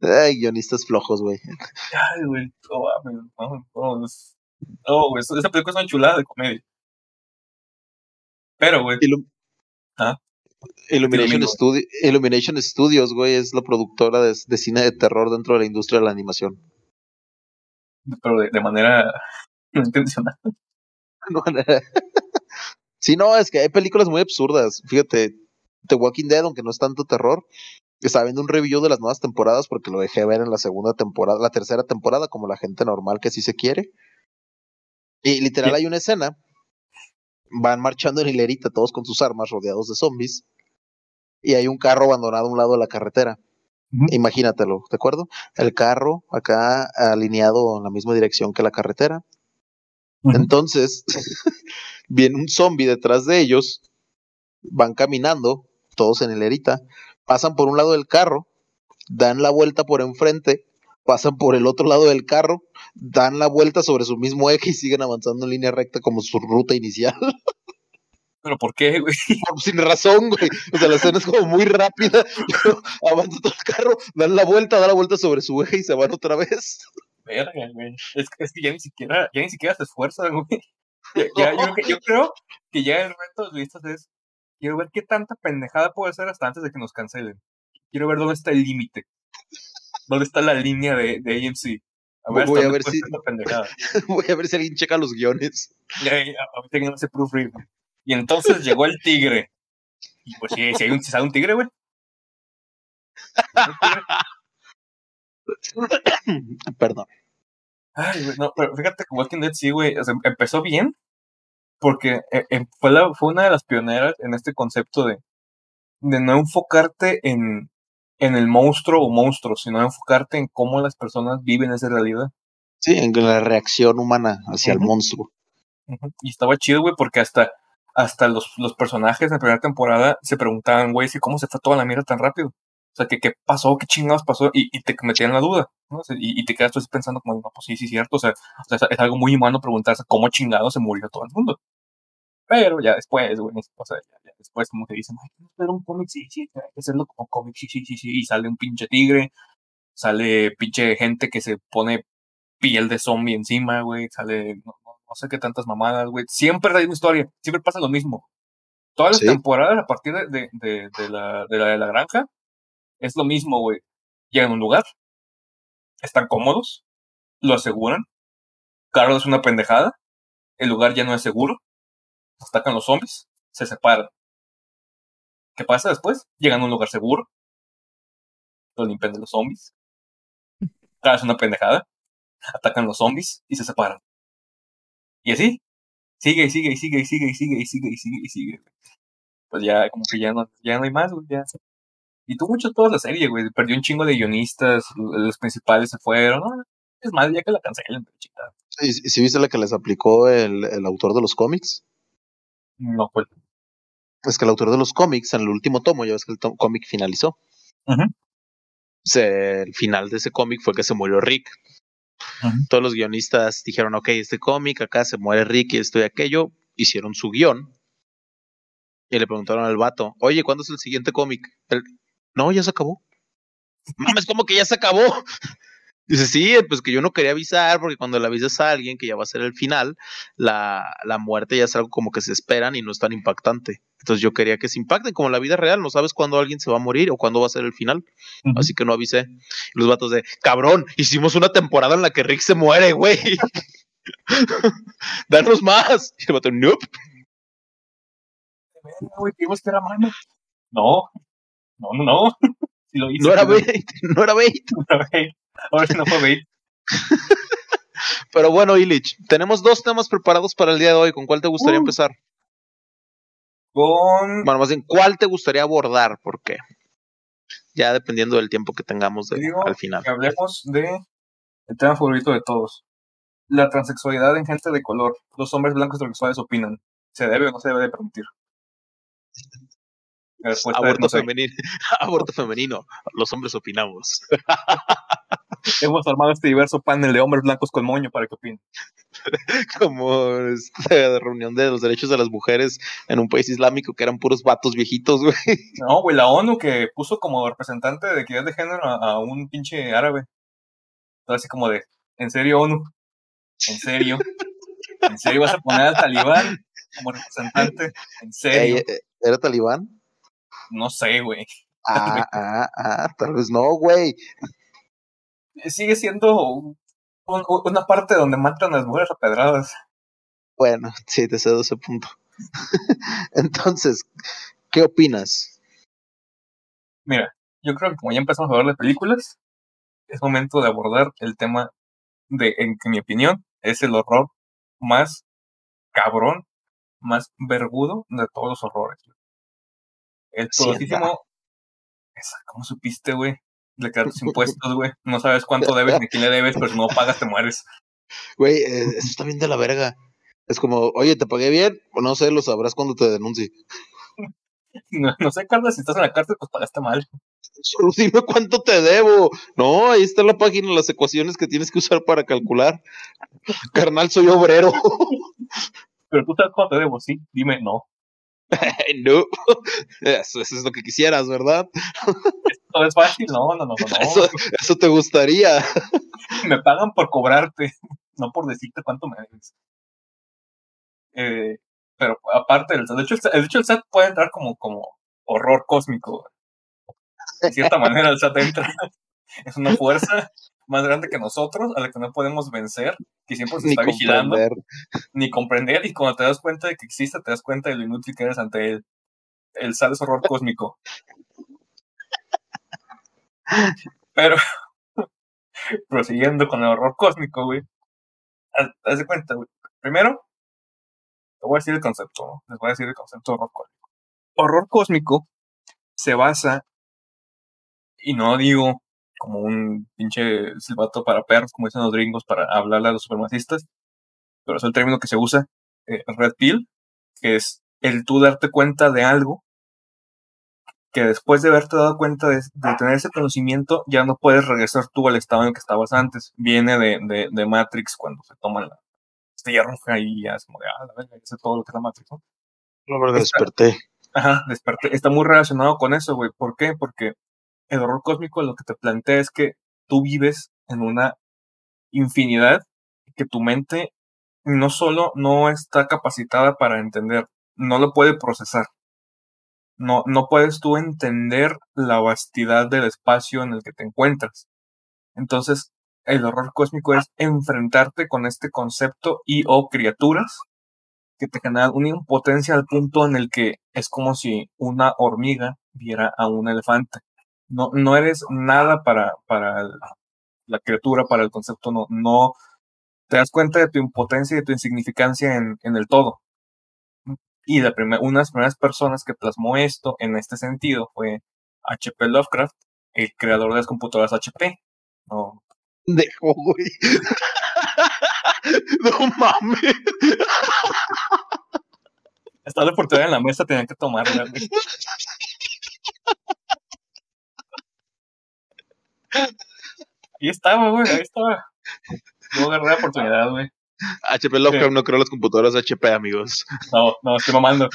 Ay, guionistas flojos, güey. Ay, güey. Mames, no, no, güey. Esa película es una chulada de comedia. Pero, güey. Y lo, Ah. Illumination. Studi- Illumination Studios, güey, es la productora de, de cine de terror dentro de la industria de la animación. Pero de, de manera no intencional. No, no. sí, no, es que hay películas muy absurdas. Fíjate, The Walking Dead, aunque no es tanto terror, estaba viendo un review de las nuevas temporadas porque lo dejé ver en la segunda temporada, la tercera temporada, como la gente normal que sí se quiere. Y literal Sí. hay una escena, van marchando en hilerita todos con sus armas rodeados de zombies y hay un carro abandonado a un lado de la carretera. Imagínatelo, ¿de acuerdo? El carro acá alineado en la misma dirección que la carretera. Entonces, viene un zombie detrás de ellos, van caminando, todos en hilerita, pasan por un lado del carro, dan la vuelta por enfrente, pasan por el otro lado del carro, dan la vuelta sobre su mismo eje y siguen avanzando en línea recta como su ruta inicial. Pero ¿por qué, güey? Sin razón, güey. O sea, la escena es como muy rápida. Avanza todo el carro, dan la vuelta, dan la vuelta sobre su eje y se van otra vez. Verga, güey. Es, que- es que ya ni siquiera, ya ni siquiera se esfuerzan, güey. Ya, ya- yo, creo que- yo creo que ya el reto de los listas es quiero ver qué tanta pendejada puede ser hasta antes de que nos cancelen. Quiero ver dónde está el límite. ¿Dónde está la línea de, de AMC? A ver, Voy a ver si-. Voy a ver si alguien checa los guiones. Ya, ya, ahorita que no se proofread. Y entonces llegó el tigre. Y pues si, si hay un, si sale un tigre, güey. Perdón. Ay, güey, no, pero fíjate que Walking Dead sí, güey, o sea, empezó bien porque eh, eh, fue, la, fue una de las pioneras en este concepto de, de no enfocarte en, en el monstruo o monstruos, sino enfocarte en cómo las personas viven esa realidad. Sí, en la reacción humana hacia el monstruo. Y estaba chido, güey, porque hasta, hasta los, los personajes en la primera temporada se preguntaban, güey, si cómo se fue toda la mierda tan rápido. O sea, que qué pasó, qué chingados pasó, y, y te metían la duda, ¿no? Y, y te quedas tú así pensando como, no, pues sí, sí, cierto. O sea, o sea, es, es algo muy humano preguntarse cómo chingados se murió todo el mundo. Pero ya después, güey, o sea, después como que dicen, ay, ¿quieres ver un cómic? Sí, sí, hay que hacerlo como cómic, sí, sí, sí, sí. Y sale un pinche tigre, sale pinche gente que se pone piel de zombie encima, güey, sale, no, no- no sé qué tantas mamadas, güey. Siempre hay una historia, siempre pasa lo mismo. Todas las Sí. temporadas, a partir de, de, de, de la, de, la, de la granja, es lo mismo, güey. Llegan a un lugar, están cómodos, lo aseguran, Carlos es una pendejada, el lugar ya no es seguro, atacan los zombies, se separan. ¿Qué pasa después? Llegan a un lugar seguro, lo limpian de los zombies, es una pendejada, atacan los zombies y se separan. Y así, sigue y sigue y sigue y sigue y sigue y sigue y sigue y sigue. Pues ya, como que ya no, ya no hay más, güey, ya. Y tú mucho toda la serie, güey. Perdió un chingo de guionistas, los principales se fueron. ¿no? Es más, ya que la cancelen, pero chingada. ¿Y si viste la que les aplicó el, el autor de los cómics? No fue. Es que el autor de los cómics, en el último tomo, ya ves que el cómic finalizó. Se- el final de ese cómic fue que se murió Rick. Todos los guionistas dijeron, ok, este cómic, acá se muere Rick y esto y aquello. Hicieron su guion. Y le preguntaron al vato, oye, ¿cuándo es el siguiente cómic? No, ya se acabó. Mames, ¿cómo que ya se acabó? Dice, sí, pues que yo no quería avisar, porque cuando le avisas a alguien que ya va a ser el final, la, la muerte ya es algo como que se esperan y no es tan impactante. Entonces yo quería que se impacten como en la vida real, no sabes cuándo alguien se va a morir o cuándo va a ser el final. Así que no avisé. Y los vatos de, cabrón, hicimos una temporada en la que Rick se muere, güey. Danos más. Y el vato, nope. Que era mano. No, no, no, no. Sí lo hice, No era bait, no era bait. no era bait. Ahora sí no fue bait. Pero bueno, Illich, tenemos dos temas preparados para el día de hoy. ¿Con cuál te gustaría Uh. empezar? Con. Bueno, más bien, ¿cuál te gustaría abordar? ¿Por qué? Ya dependiendo del tiempo que tengamos de- Digo al final. que hablemos de el tema favorito de todos. La transexualidad en gente de color. Los hombres blancos transexuales opinan. ¿Se debe o no se debe de permitir? Aborto no sé. femenino. Aborto femenino. Los hombres opinamos. Hemos armado este diverso panel de hombres blancos con moño para que opinen. Como esta reunión de los derechos de las mujeres en un país islámico que eran puros vatos viejitos, güey. No, güey, la ONU que puso como representante de equidad de género a, a un pinche árabe. Todo así como de, ¿en serio, ONU? ¿En serio? ¿En serio vas a poner al talibán como representante? ¿En serio? Ey, eh, ¿Era talibán? No sé, güey. Ah, ah, ah, tal vez no, güey. Sigue siendo una parte donde matan a las mujeres a pedradas. Bueno, sí, te cedo ese punto. Entonces, ¿qué opinas? Mira, yo creo que como ya empezamos a hablar de películas, es momento de abordar el tema de, en que mi opinión, es el horror más cabrón, más vergudo de todos los horrores. El poderosísimo... ¿Cómo supiste, güey? De quedar tus impuestos, güey. No sabes cuánto debes ni quién le debes, pero si no pagas te mueres. Güey, eh, eso está bien de la verga. Es como, oye, ¿te pagué bien? O no sé, lo sabrás cuando te denuncie. No, sé, Carlos, si estás en la cárcel, pues pagaste mal. Solo dime cuánto te debo. No, ahí está la página, las ecuaciones que tienes que usar para calcular. Carnal, soy obrero. Pero tú sabes cuánto te debo, sí. Dime, no. no. Eso, es lo que quisieras, ¿verdad? Esto es fácil, no, no, no, no. Eso, eso te gustaría. Me pagan por cobrarte, no por decirte cuánto me debes. Eh, pero aparte del de hecho, el, de hecho el SAT puede entrar como, como horror cósmico. De cierta manera el SAT entra. Es una fuerza más grande que nosotros, a la que no podemos vencer, que siempre se está vigilando, ni comprender, y cuando te das cuenta de que existe, te das cuenta de lo inútil que eres ante él. El SAT es horror cósmico. Pero, prosiguiendo con el horror cósmico, güey. Haz de cuenta, güey. Primero, te voy a decir el concepto, les voy a decir el concepto de horror cósmico. Horror cósmico se basa, y no digo como un pinche silbato para perros, como dicen los gringos, para hablarle a los supremacistas, pero es el término que se usa, eh, red pill, que es el tú darte cuenta de algo que después de haberte dado cuenta de, tener ese conocimiento, ya no puedes regresar tú al estado en el que estabas antes. Viene de, de Matrix cuando se toma la, ya roja y ya es como de, ah, la verga, sé todo lo que es la Matrix, ¿no? No, desperté. Ajá, desperté. Está muy relacionado con eso, güey. ¿Por qué? Porque el horror cósmico lo que te plantea es que tú vives en una infinidad que tu mente no solo no está capacitada para entender, no lo puede procesar. No, no puedes tú entender la vastidad del espacio en el que te encuentras. Entonces, el horror cósmico es enfrentarte con este concepto y o criaturas que te generan una impotencia al punto en el que es como si una hormiga viera a un elefante. No, no eres nada para, para la criatura, para el concepto, no, no te das cuenta de tu impotencia y de tu insignificancia en, en el todo. Y la una de las primeras personas que plasmó esto en este sentido fue H.P. Lovecraft, el creador de las computadoras HP. No, Dejo, güey. no mames. Estaba la oportunidad en la mesa, tenían que tomarla, güey. Ahí estaba, güey, ahí estaba. No agarré la oportunidad, güey. HP Lovecraft no creo las computadoras HP, amigos. No, no, estoy mamando.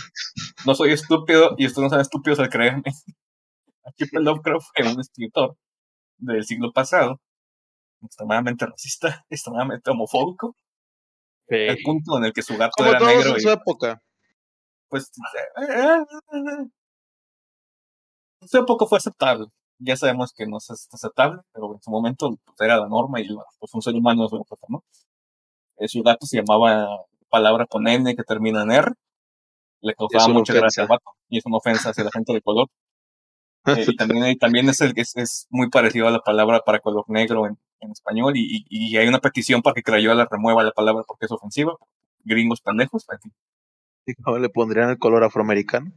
No soy estúpido y ustedes no son estúpidos al creerme. HP Lovecraft fue un escritor del siglo pasado extremadamente racista, extremadamente homofóbico. El punto en el que su gato era negro. En su época. Pues. Eh, eh, en su época fue aceptable. Ya sabemos que no es aceptable, pero en su momento pues, era la norma y pues, un ser humano es lo que ¿no? Su gato se llamaba palabra con N que termina en R. Le causaba mucha gracia al gato. Y es una ofensa hacia la gente de color. Eh, y también, también es, el, es, es, muy parecido a la palabra para color negro en, en español y, y, hay una petición para que Crayola remueva la palabra porque es ofensiva. Gringos pendejos. ¿Y cómo le pondrían el color afroamericano?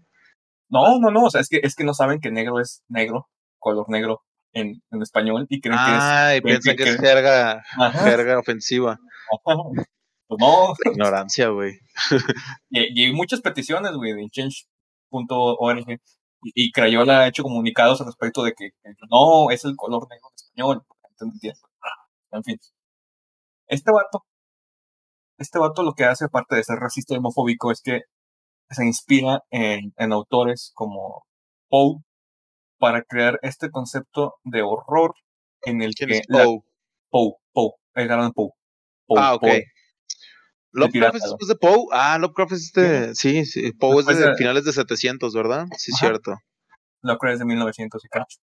No, no, no, o sea, es que, es que no saben que negro es negro, color negro en, en español y creen que es... Ah, y piensan que, es jerga, jerga ofensiva. Pues no. ignorancia, güey. y, y, hay muchas peticiones, güey, de change.org y, Crayola ha hecho comunicados al respecto de que, no, es el color negro en español. En fin. Este vato, este vato lo que hace, aparte de ser racista y homofóbico, es que se inspira en, autores como Poe para crear este concepto de horror en el que... Poe? Poe, Poe, el gran Poe. Ah, ok. Lovecraft es de Poe. Ah, Lovecraft es de. Sí, sí. Poe es de, finales de 700, ¿verdad? Sí, es cierto. Lovecraft es de 1900 y cacho.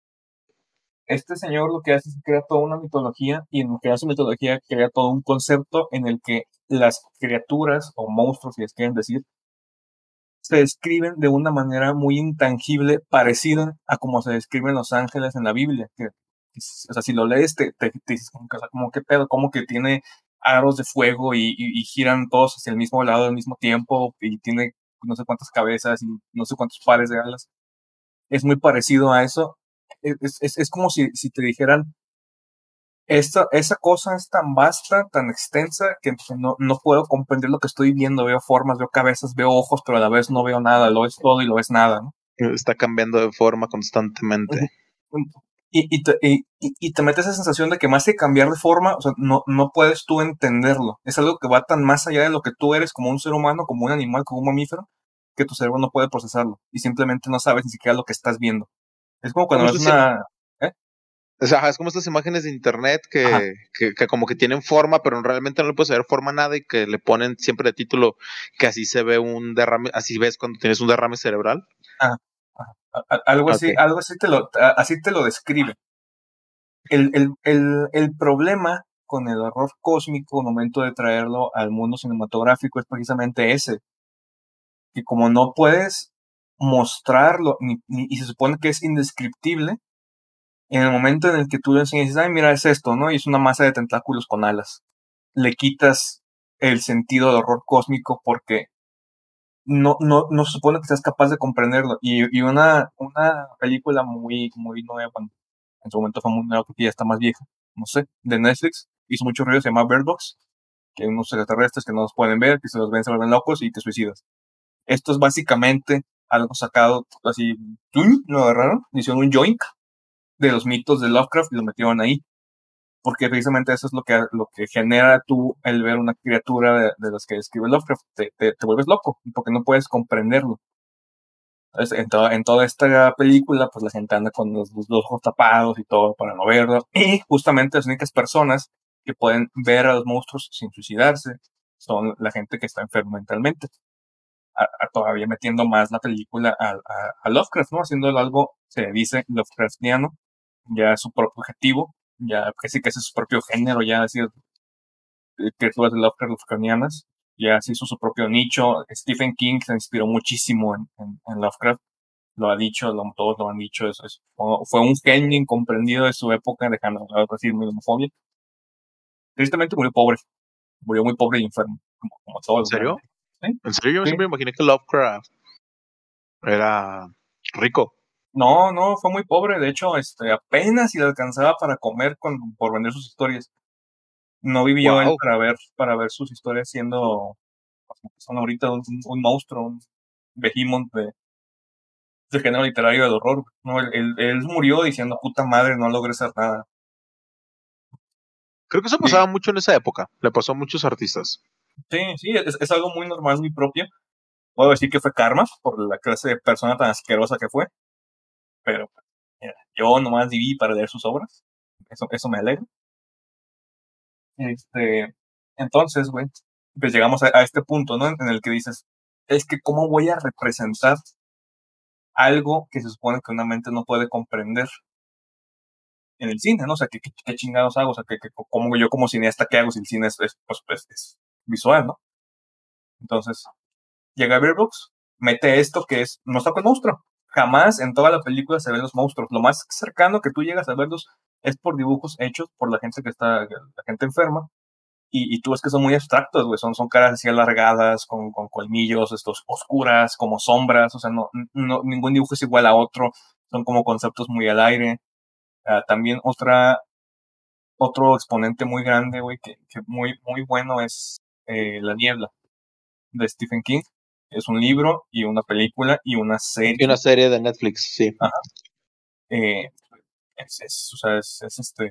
Este señor lo que hace es crea toda una mitología y en lo que hace mitología crea todo un concepto en el que las criaturas o monstruos, si les quieren decir, se describen de una manera muy intangible, parecida a como se describen los ángeles en la Biblia. Que, o sea, si lo lees, te, te, dices, como, que pedo, como que tiene aros de fuego y, giran todos hacia el mismo lado al mismo tiempo y tiene no sé cuántas cabezas y no sé cuántos pares de alas. Es muy parecido a eso. Es, es, es como si, si te dijeran, esta, esa cosa es tan vasta, tan extensa, que no, no puedo comprender lo que estoy viendo. Veo formas, veo cabezas, veo ojos, pero a la vez no veo nada. Lo es todo y lo es nada. ¿no? Está cambiando de forma constantemente. Y, y, te, y, y, te mete esa sensación de que más que cambiar de forma, o sea, no, no puedes tú entenderlo. Es algo que va tan más allá de lo que tú eres como un ser humano, como un animal, como un mamífero, que tu cerebro no puede procesarlo. Y simplemente no sabes ni siquiera lo que estás viendo. Es como cuando ves una... O sea, es como estas imágenes de internet que, que, como que tienen forma, pero realmente no le puedes ver forma nada y que le ponen siempre de título que así se ve un derrame, así ves cuando tienes un derrame cerebral. Algo así, algo así te lo, así te lo describe. El, el, el, el problema con el horror cósmico al momento de traerlo al mundo cinematográfico es precisamente ese. Que como no puedes mostrarlo, ni, y se supone que es indescriptible, en el momento en el que tú le enseñas, ay, mira, es esto, ¿no? Y es una masa de tentáculos con alas. Le quitas el sentido de horror cósmico porque no, no, no se supone que seas capaz de comprenderlo. Y, y una, una película muy, muy nueva, en su momento fue muy nueva porque ya está más vieja, no sé, de Netflix, hizo mucho ruido, se llama Bird Box, que hay unos extraterrestres que no los pueden ver, que se los ven, se vuelven locos y te suicidas. Esto es básicamente algo sacado así, lo agarraron, hicieron un joint de los mitos de Lovecraft y lo metieron ahí. Porque precisamente eso es lo que, lo que genera tú el ver una criatura de, las que escribe Lovecraft. Te, te, vuelves loco, porque no puedes comprenderlo. en, en, toda esta película, pues la gente anda con los, ojos tapados y todo para no verlo. Y justamente las únicas personas que pueden ver a los monstruos sin suicidarse son la gente que está enferma mentalmente. todavía metiendo más la película a, a, Lovecraft, ¿no? Haciéndolo algo, se dice, Lovecraftiano, ya su propio objetivo, ya casi que es su propio género, ya así criaturas de Lovecraft Lovecraftianas, ya se hizo su propio nicho. Stephen King se inspiró muchísimo en, en, Lovecraft, lo ha dicho, lo, todos lo han dicho, eso es, fue un genio incomprendido de su época, dejando decir mi homofobia. Tristemente murió pobre, murió muy pobre y enfermo, como, como todo. ¿En serio? ¿En serio? Yo siempre imaginé que Lovecraft era rico. No, no, fue muy pobre. De hecho, este, apenas si le alcanzaba para comer con, por vender sus historias. No vivió él para ver, para ver sus historias siendo, son ahorita un, monstruo, un behemoth de, de género literario del horror. No, él, él, murió diciendo, puta madre, no logré hacer nada. Creo que eso pasaba mucho en esa época. Le pasó a muchos artistas. Sí, sí, es, es algo muy normal, muy propio. Puedo decir que fue karma por la clase de persona tan asquerosa que fue pero yo nomás viví para leer sus obras. Eso, eso me alegra. Este, entonces, güey, pues llegamos a, este punto, ¿no? En el que dices, es que cómo voy a representar algo que se supone que una mente no puede comprender en el cine, ¿no? O sea, ¿qué, qué, chingados hago? O sea, que, como yo como cineasta, ¿qué hago si el cine es, pues, pues, es visual, ¿no? Entonces, llega a Beerbox, mete esto que es, no está con monstruo jamás en toda la película se ven los monstruos. Lo más cercano que tú llegas a verlos es por dibujos hechos por la gente que está, la gente enferma. Y, tú ves que son muy abstractos, güey. Son, son caras así alargadas, con, con colmillos, estos oscuras, como sombras. O sea, no, no, ningún dibujo es igual a otro. Son como conceptos muy al aire. Ah, también otra, otro exponente muy grande, güey, que, que, muy, muy bueno es eh, La Niebla de Stephen King es un libro y una película y una serie. Y una serie de Netflix, sí. Ajá. Eh, es, o sea, es, este.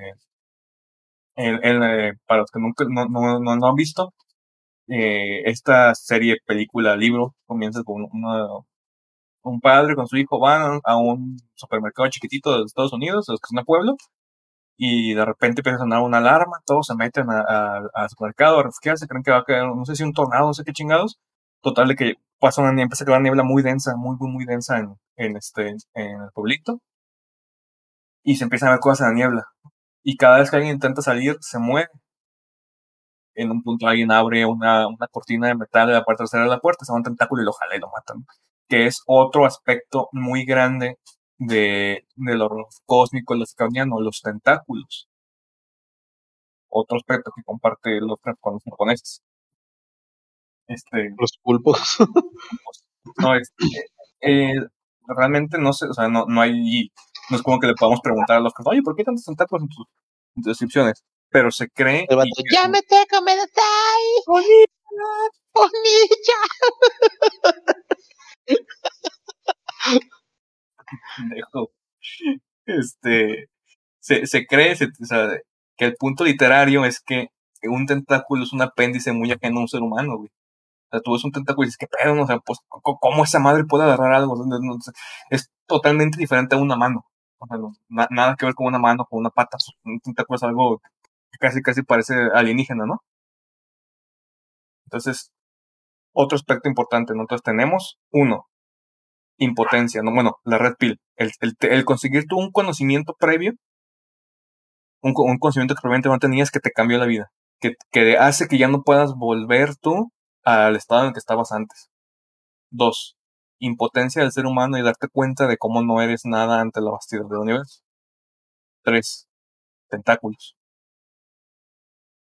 El, eh, para los que nunca no, no, no, han visto, eh, esta serie, película, libro, comienza con una, un padre con su hijo van a un supermercado chiquitito de Estados Unidos, los que es un pueblo, y de repente empieza a sonar una alarma, todos se meten a, a, al supermercado a refugiarse, creen que va a caer, no sé si un tornado, no sé qué chingados, Total de que pasa una empieza a quedar niebla muy densa, muy, muy, muy densa en, en, este, en el pueblito. Y se empiezan a ver cosas en la niebla. Y cada vez que alguien intenta salir, se mueve. En un punto alguien abre una, una cortina de metal de la parte trasera de la puerta, se va un tentáculo y lo jala y lo matan. Que es otro aspecto muy grande de, del horror cósmico lascaniano, los tentáculos. Otro aspecto que comparte los japoneses. Este, los pulpos. no, es, eh, realmente no sé, o sea, no, no hay, no es como que le podamos preguntar a los que, oye, ¿por qué tantos tentáculos en tus, en tus descripciones? Pero se cree. Y- ya me tengo, me pendejo. Este, se, se cree se- o sea, que el punto literario es que un tentáculo es un apéndice muy ajeno a un ser humano, güey. Tú ves un tentáculo y dices, ¿qué pedo? O sea, pues, ¿cómo esa madre puede agarrar algo? Es totalmente diferente a una mano. O sea, nada que ver con una mano, con una pata. Un tentáculo es algo que casi, casi parece alienígena, ¿no? Entonces, otro aspecto importante, ¿no? Entonces tenemos, uno, impotencia, ¿no? Bueno, la red pill. El, el, conseguir tú un conocimiento previo, un, un conocimiento que probablemente no tenías que te cambió la vida. Que, que hace que ya no puedas volver tú al estado en el que estabas antes. Dos, impotencia del ser humano y darte cuenta de cómo no eres nada ante la vastidad del universo. Tres, tentáculos.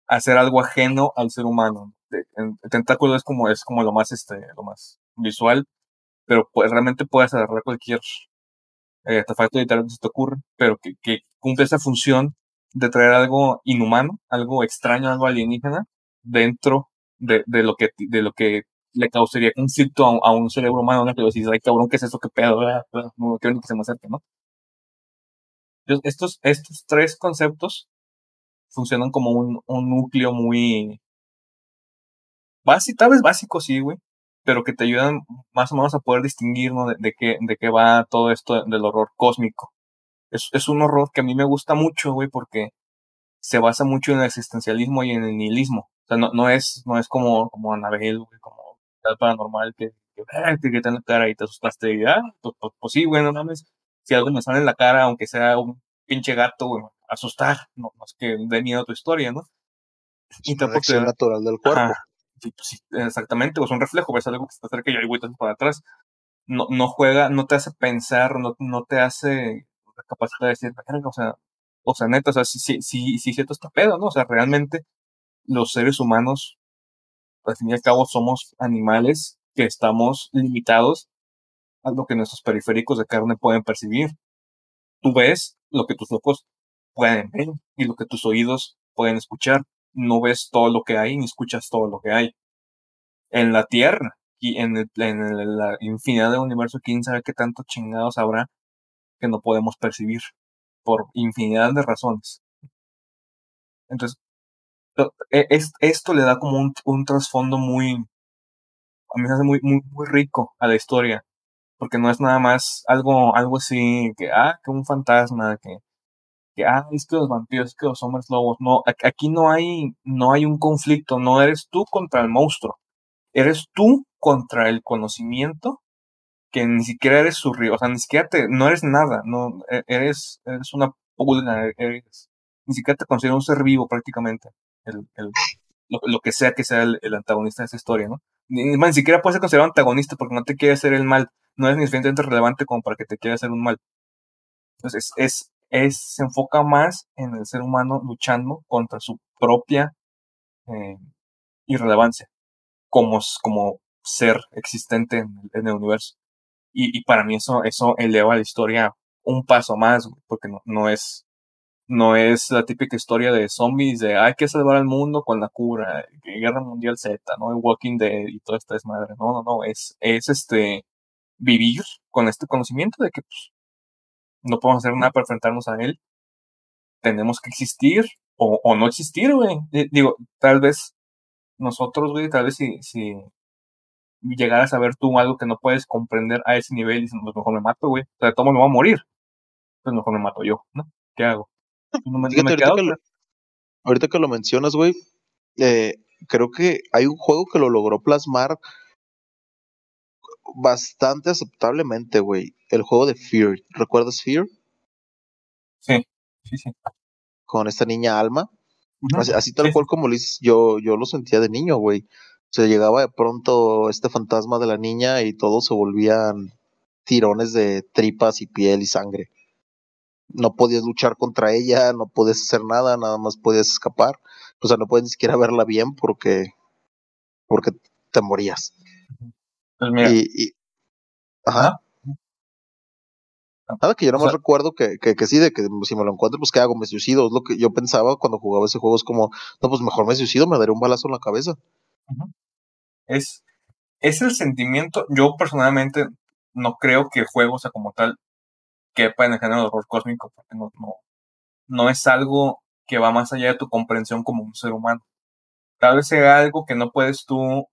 Hacer algo ajeno al ser humano. El tentáculo es como, es como lo más, este, lo más visual, pero pues, realmente puedes agarrar cualquier eh, artefacto que se te ocurre, pero que, que cumple esa función de traer algo inhumano, algo extraño, algo alienígena dentro de, de lo que de lo que le causaría conflicto a, a un cerebro humano, ¿no? Que decís, ay cabrón, ¿qué es eso? ¿Qué pedo? Ah, ah, No quiero ni que se me acerque, ¿no? Estos, estos tres conceptos funcionan como un, un núcleo muy básico, tal vez básico, sí, güey, pero que te ayudan más o menos a poder distinguir, ¿no? De, de qué, de qué va todo esto del horror cósmico. Es, es un horror que a mí me gusta mucho, güey, porque se basa mucho en el existencialismo y en el nihilismo. O sea, no, no es, no es como, como güey, como tal paranormal que, que, ah, te grita en la cara y te asustaste y ah, pues, pues, pues sí, güey, no mames. Si algo me sale en la cara, aunque sea un pinche gato, güey, asustar, no, no es que dé miedo a tu historia, ¿no? Y Una tampoco te reacción natural del cuerpo. Ajá. Sí, pues sí, exactamente, o es un reflejo, ves algo que está cerca y hay te haces para atrás. No, no juega, no te hace pensar, no, no te hace la capacidad de decir, o sea, o sea, neta, o sea, sí, sí, sí, sí, cierto está pedo, ¿no? O sea, realmente los seres humanos, al fin y al cabo, somos animales que estamos limitados a lo que nuestros periféricos de carne pueden percibir. Tú ves lo que tus ojos pueden ver y lo que tus oídos pueden escuchar. No ves todo lo que hay ni escuchas todo lo que hay. En la Tierra y en, el, en el- la infinidad del universo, quién sabe qué tanto chingados habrá que no podemos percibir por infinidad de razones. Entonces, e- es- esto le da como un, un trasfondo muy, a mí me hace muy, muy, muy rico a la historia, porque no es nada más algo, algo así que, ah, que un fantasma, que, que, ah, es que los vampiros, es que los hombres lobos, no, aquí no hay, no hay un conflicto, no eres tú contra el monstruo, eres tú contra el conocimiento que ni siquiera eres su río, o sea, ni siquiera te, no eres nada, no, e- eres, eres una pulga, eres, ni siquiera te considero un ser vivo prácticamente, el, el, lo, que sea que sea el, el antagonista de esa historia, ¿no? Ni, ni- siquiera puedes ser considerado antagonista porque no te quiere hacer el mal, no es ni suficientemente relevante como para que te quiera hacer un mal. Entonces, es, es, se enfoca más en el ser humano luchando contra su propia eh, irrelevancia como, como ser existente en, en el universo. Y, y para mí eso, eso eleva la historia un paso más, porque no, no es, no es la típica historia de zombies de hay que salvar al mundo con la cura, que Guerra Mundial Z, ¿no? El Walking Dead y toda esta desmadre. No, no, no, es, es este vivir con este conocimiento de que pues, no podemos hacer nada para enfrentarnos a él. Tenemos que existir o, o no existir, güey. Di- Digo, tal vez nosotros, güey, tal vez si, si llegaras a ver tú algo que no puedes comprender a ese nivel y dices, pues mejor me mato, güey. O sea, modo me voy a morir. Pues mejor me mato yo, ¿no? ¿Qué hago? No me, no Fíjate, me ahorita que, lo, ahorita que lo mencionas, güey, eh, creo que hay un juego que lo logró plasmar bastante aceptablemente, güey, el juego de Fear. ¿Recuerdas Fear? Sí, sí, sí. Con esta niña Alma. Así, tal cual como lo dices, yo, yo lo sentía de niño, güey. O sea, llegaba de pronto este fantasma de la niña y todos se volvían tirones de tripas y piel y sangre. No podías luchar contra ella, no podías hacer nada, nada más podías escapar. O sea, no puedes ni siquiera verla bien porque, porque te morías. Pues mira. Y, ajá. Nada, que yo no más recuerdo que, que, que, sí, de que si me lo encuentro, pues ¿qué hago? Me suicido. Es lo que yo pensaba cuando jugaba ese juego. Es como, no, pues mejor me suicido, me daré un balazo en la cabeza. Es, es el sentimiento. Yo personalmente no creo que el juego, sea, como tal, quepa en el género de horror cósmico, porque no, no, no es algo que va más allá de tu comprensión como un ser humano. Tal vez sea algo que no puedes tú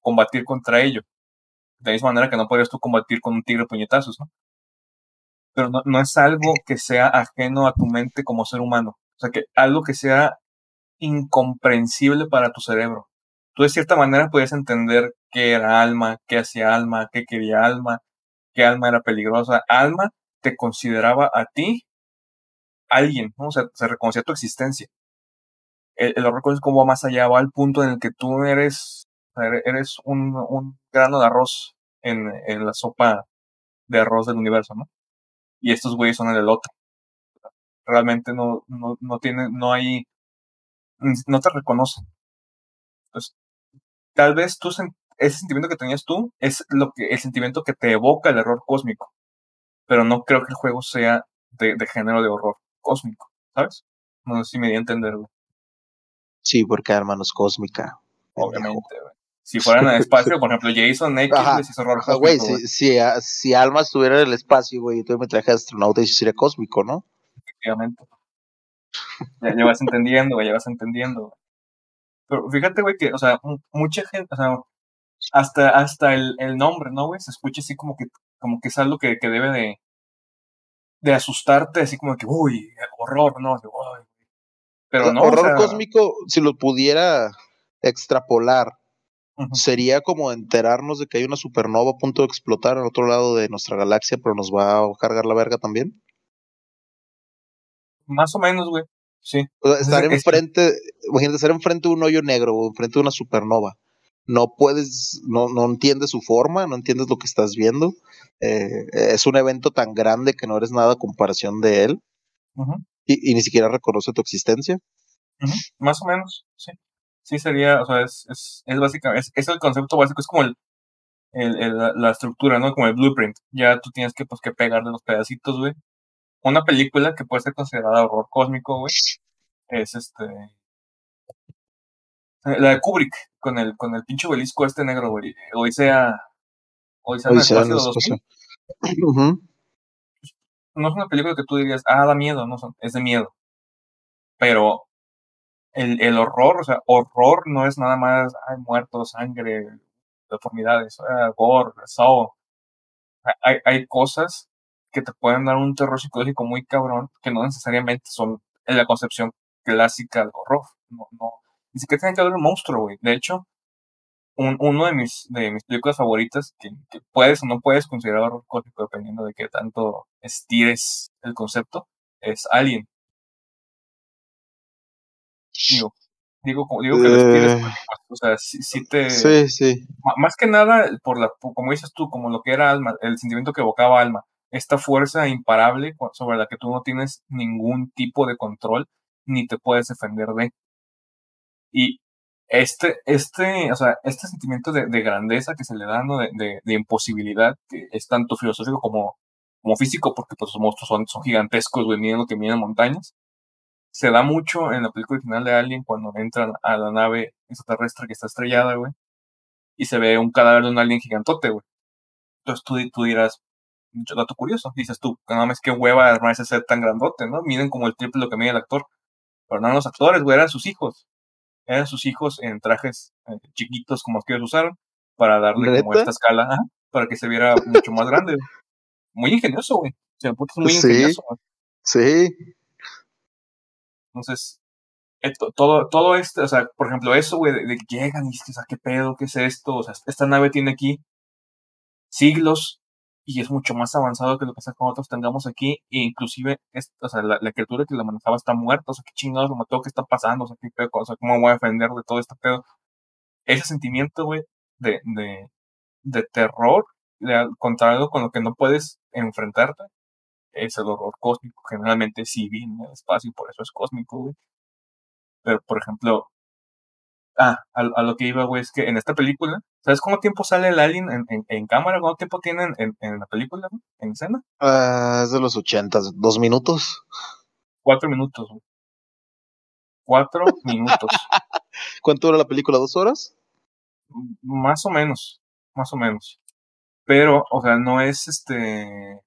combatir contra ello. De la misma manera que no podrías tú combatir con un tigre puñetazos, ¿no? Pero no, no es algo que sea ajeno a tu mente como ser humano. O sea, que algo que sea incomprensible para tu cerebro. Tú de cierta manera puedes entender qué era alma, qué hacía alma, qué quería alma, qué alma era peligrosa. Alma te consideraba a ti alguien, ¿no? O sea, se reconocía tu existencia. El, el horror es como va más allá, va al punto en el que tú eres, eres un, un grano de arroz en, en, la sopa de arroz del universo, ¿no? Y estos güeyes son el otro. Realmente no, no, no tiene, no hay, no te reconocen. Entonces, tal vez tú, ese sentimiento que tenías tú es lo que, el sentimiento que te evoca el error cósmico. Pero no creo que el juego sea de, de género de horror cósmico, ¿sabes? No sé si me di a entenderlo. Sí, porque hermano es cósmica. Obviamente, güey. Si fueran al espacio, por ejemplo, Jason X les hizo horror cósmico. Güey, si, si, si, Alma estuviera en el espacio, güey, y tú me traje astronauta y sería cósmico, ¿no? Efectivamente. Ya, ya vas entendiendo, güey, ya vas entendiendo. Pero fíjate, güey, que, o sea, mucha gente, o sea, hasta, hasta el, el nombre, ¿no, güey? Se escucha así como que, como que es algo que, que debe de, de asustarte, así como que, uy, horror, ¿no? Pero no. Horror cósmico, si lo pudiera extrapolar, sería como enterarnos de que hay una supernova a punto de explotar en otro lado de nuestra galaxia, pero nos va a cargar la verga también. Más o menos, güey. Sí. estar enfrente, imagínate, estar enfrente de un hoyo negro o enfrente de una supernova. No puedes, no, no entiendes su forma, no entiendes lo que estás viendo. Eh, es un evento tan grande que no eres nada a comparación de él. y, y, ni siquiera reconoce tu existencia. Más o menos, sí. Sí sería, o sea, es, es, es básicamente, es, es, el concepto básico, es como el, el, el, la estructura, ¿no? Como el blueprint. Ya tú tienes que, pues, que pegarle los pedacitos, güey. Una película que puede ser considerada horror cósmico, güey, es este... La de Kubrick, con el, con el pinche obelisco este negro, güey. Odisea, Odisea en el espacio No es una película que tú dirías, ah, da miedo, no, es de miedo. Pero el, el horror, o sea, horror no es nada más, hay muertos, sangre, deformidades, ah, gore, sao. Hay, hay cosas que te pueden dar un terror psicológico muy cabrón, que no necesariamente son en la concepción clásica del horror. No, no, ni siquiera tiene que haber un monstruo, güey. De hecho, un, uno de mis, de mis películas favoritas, que, que puedes o no puedes considerar horror cósmico dependiendo de qué tanto estires el concepto, es Alien. Digo, digo, digo que lo estires, eh. pues, o sea, si, te... Sí, sí. Más que nada, por la, como dices tú, como lo que era Alma, el sentimiento que evocaba Alma, esta fuerza imparable sobre la que tú no tienes ningún tipo de control ni te puedes defender de. Y este, este, o sea, este sentimiento de, de grandeza que se le da, ¿no? de, imposibilidad, que es tanto filosófico como, como físico, porque pues, los monstruos son, gigantescos, güey, miden lo que miden montañas, se da mucho en la película original de Alien cuando entran a la nave extraterrestre que está estrellada, güey, y se ve un cadáver de un alien gigantote, güey. Entonces tú, tú dirás, mucho dato curioso, dices tú, no mames, qué hueva armar ese set tan grandote, ¿no? Miden como el triple lo que mide el actor. Pero no eran los actores, güey, eran sus hijos eran sus hijos en trajes eh, chiquitos como los que ellos usaron para darle como esta escala, para que se viera mucho más grande. Muy ingenioso, güey. O sea, muy sí, ingenioso. Sí. Entonces, esto, todo, todo esto, o sea, por ejemplo, eso, güey, de, que llegan y dices, ¿qué pedo? ¿Qué es esto? O sea, esta nave tiene aquí siglos y es mucho más avanzado que lo que nosotros tengamos aquí, e inclusive, o sea, la, criatura que la manejaba está muerta, o sea, qué chingados lo mató, qué está pasando, o sea, qué pedo, o sea, cómo voy a defender de todo este pedo. Ese sentimiento, güey, de, de, de terror, de, contra algo con lo que no puedes enfrentarte, es el horror cósmico. Generalmente sí viene en el espacio por eso es cósmico, güey. Pero, por ejemplo, ah, a, lo que iba, güey, es que en esta película, ¿sabes cuánto tiempo sale el alien en, en, cámara? ¿Cuánto tiempo tienen en, en la película, en escena? Uh, es de los ochentas, dos minutos. Cuatro minutos, güey. Cuatro minutos. ¿Cuánto dura la película? ¿Dos horas? Más o menos, más o menos. Pero, o sea, no es este.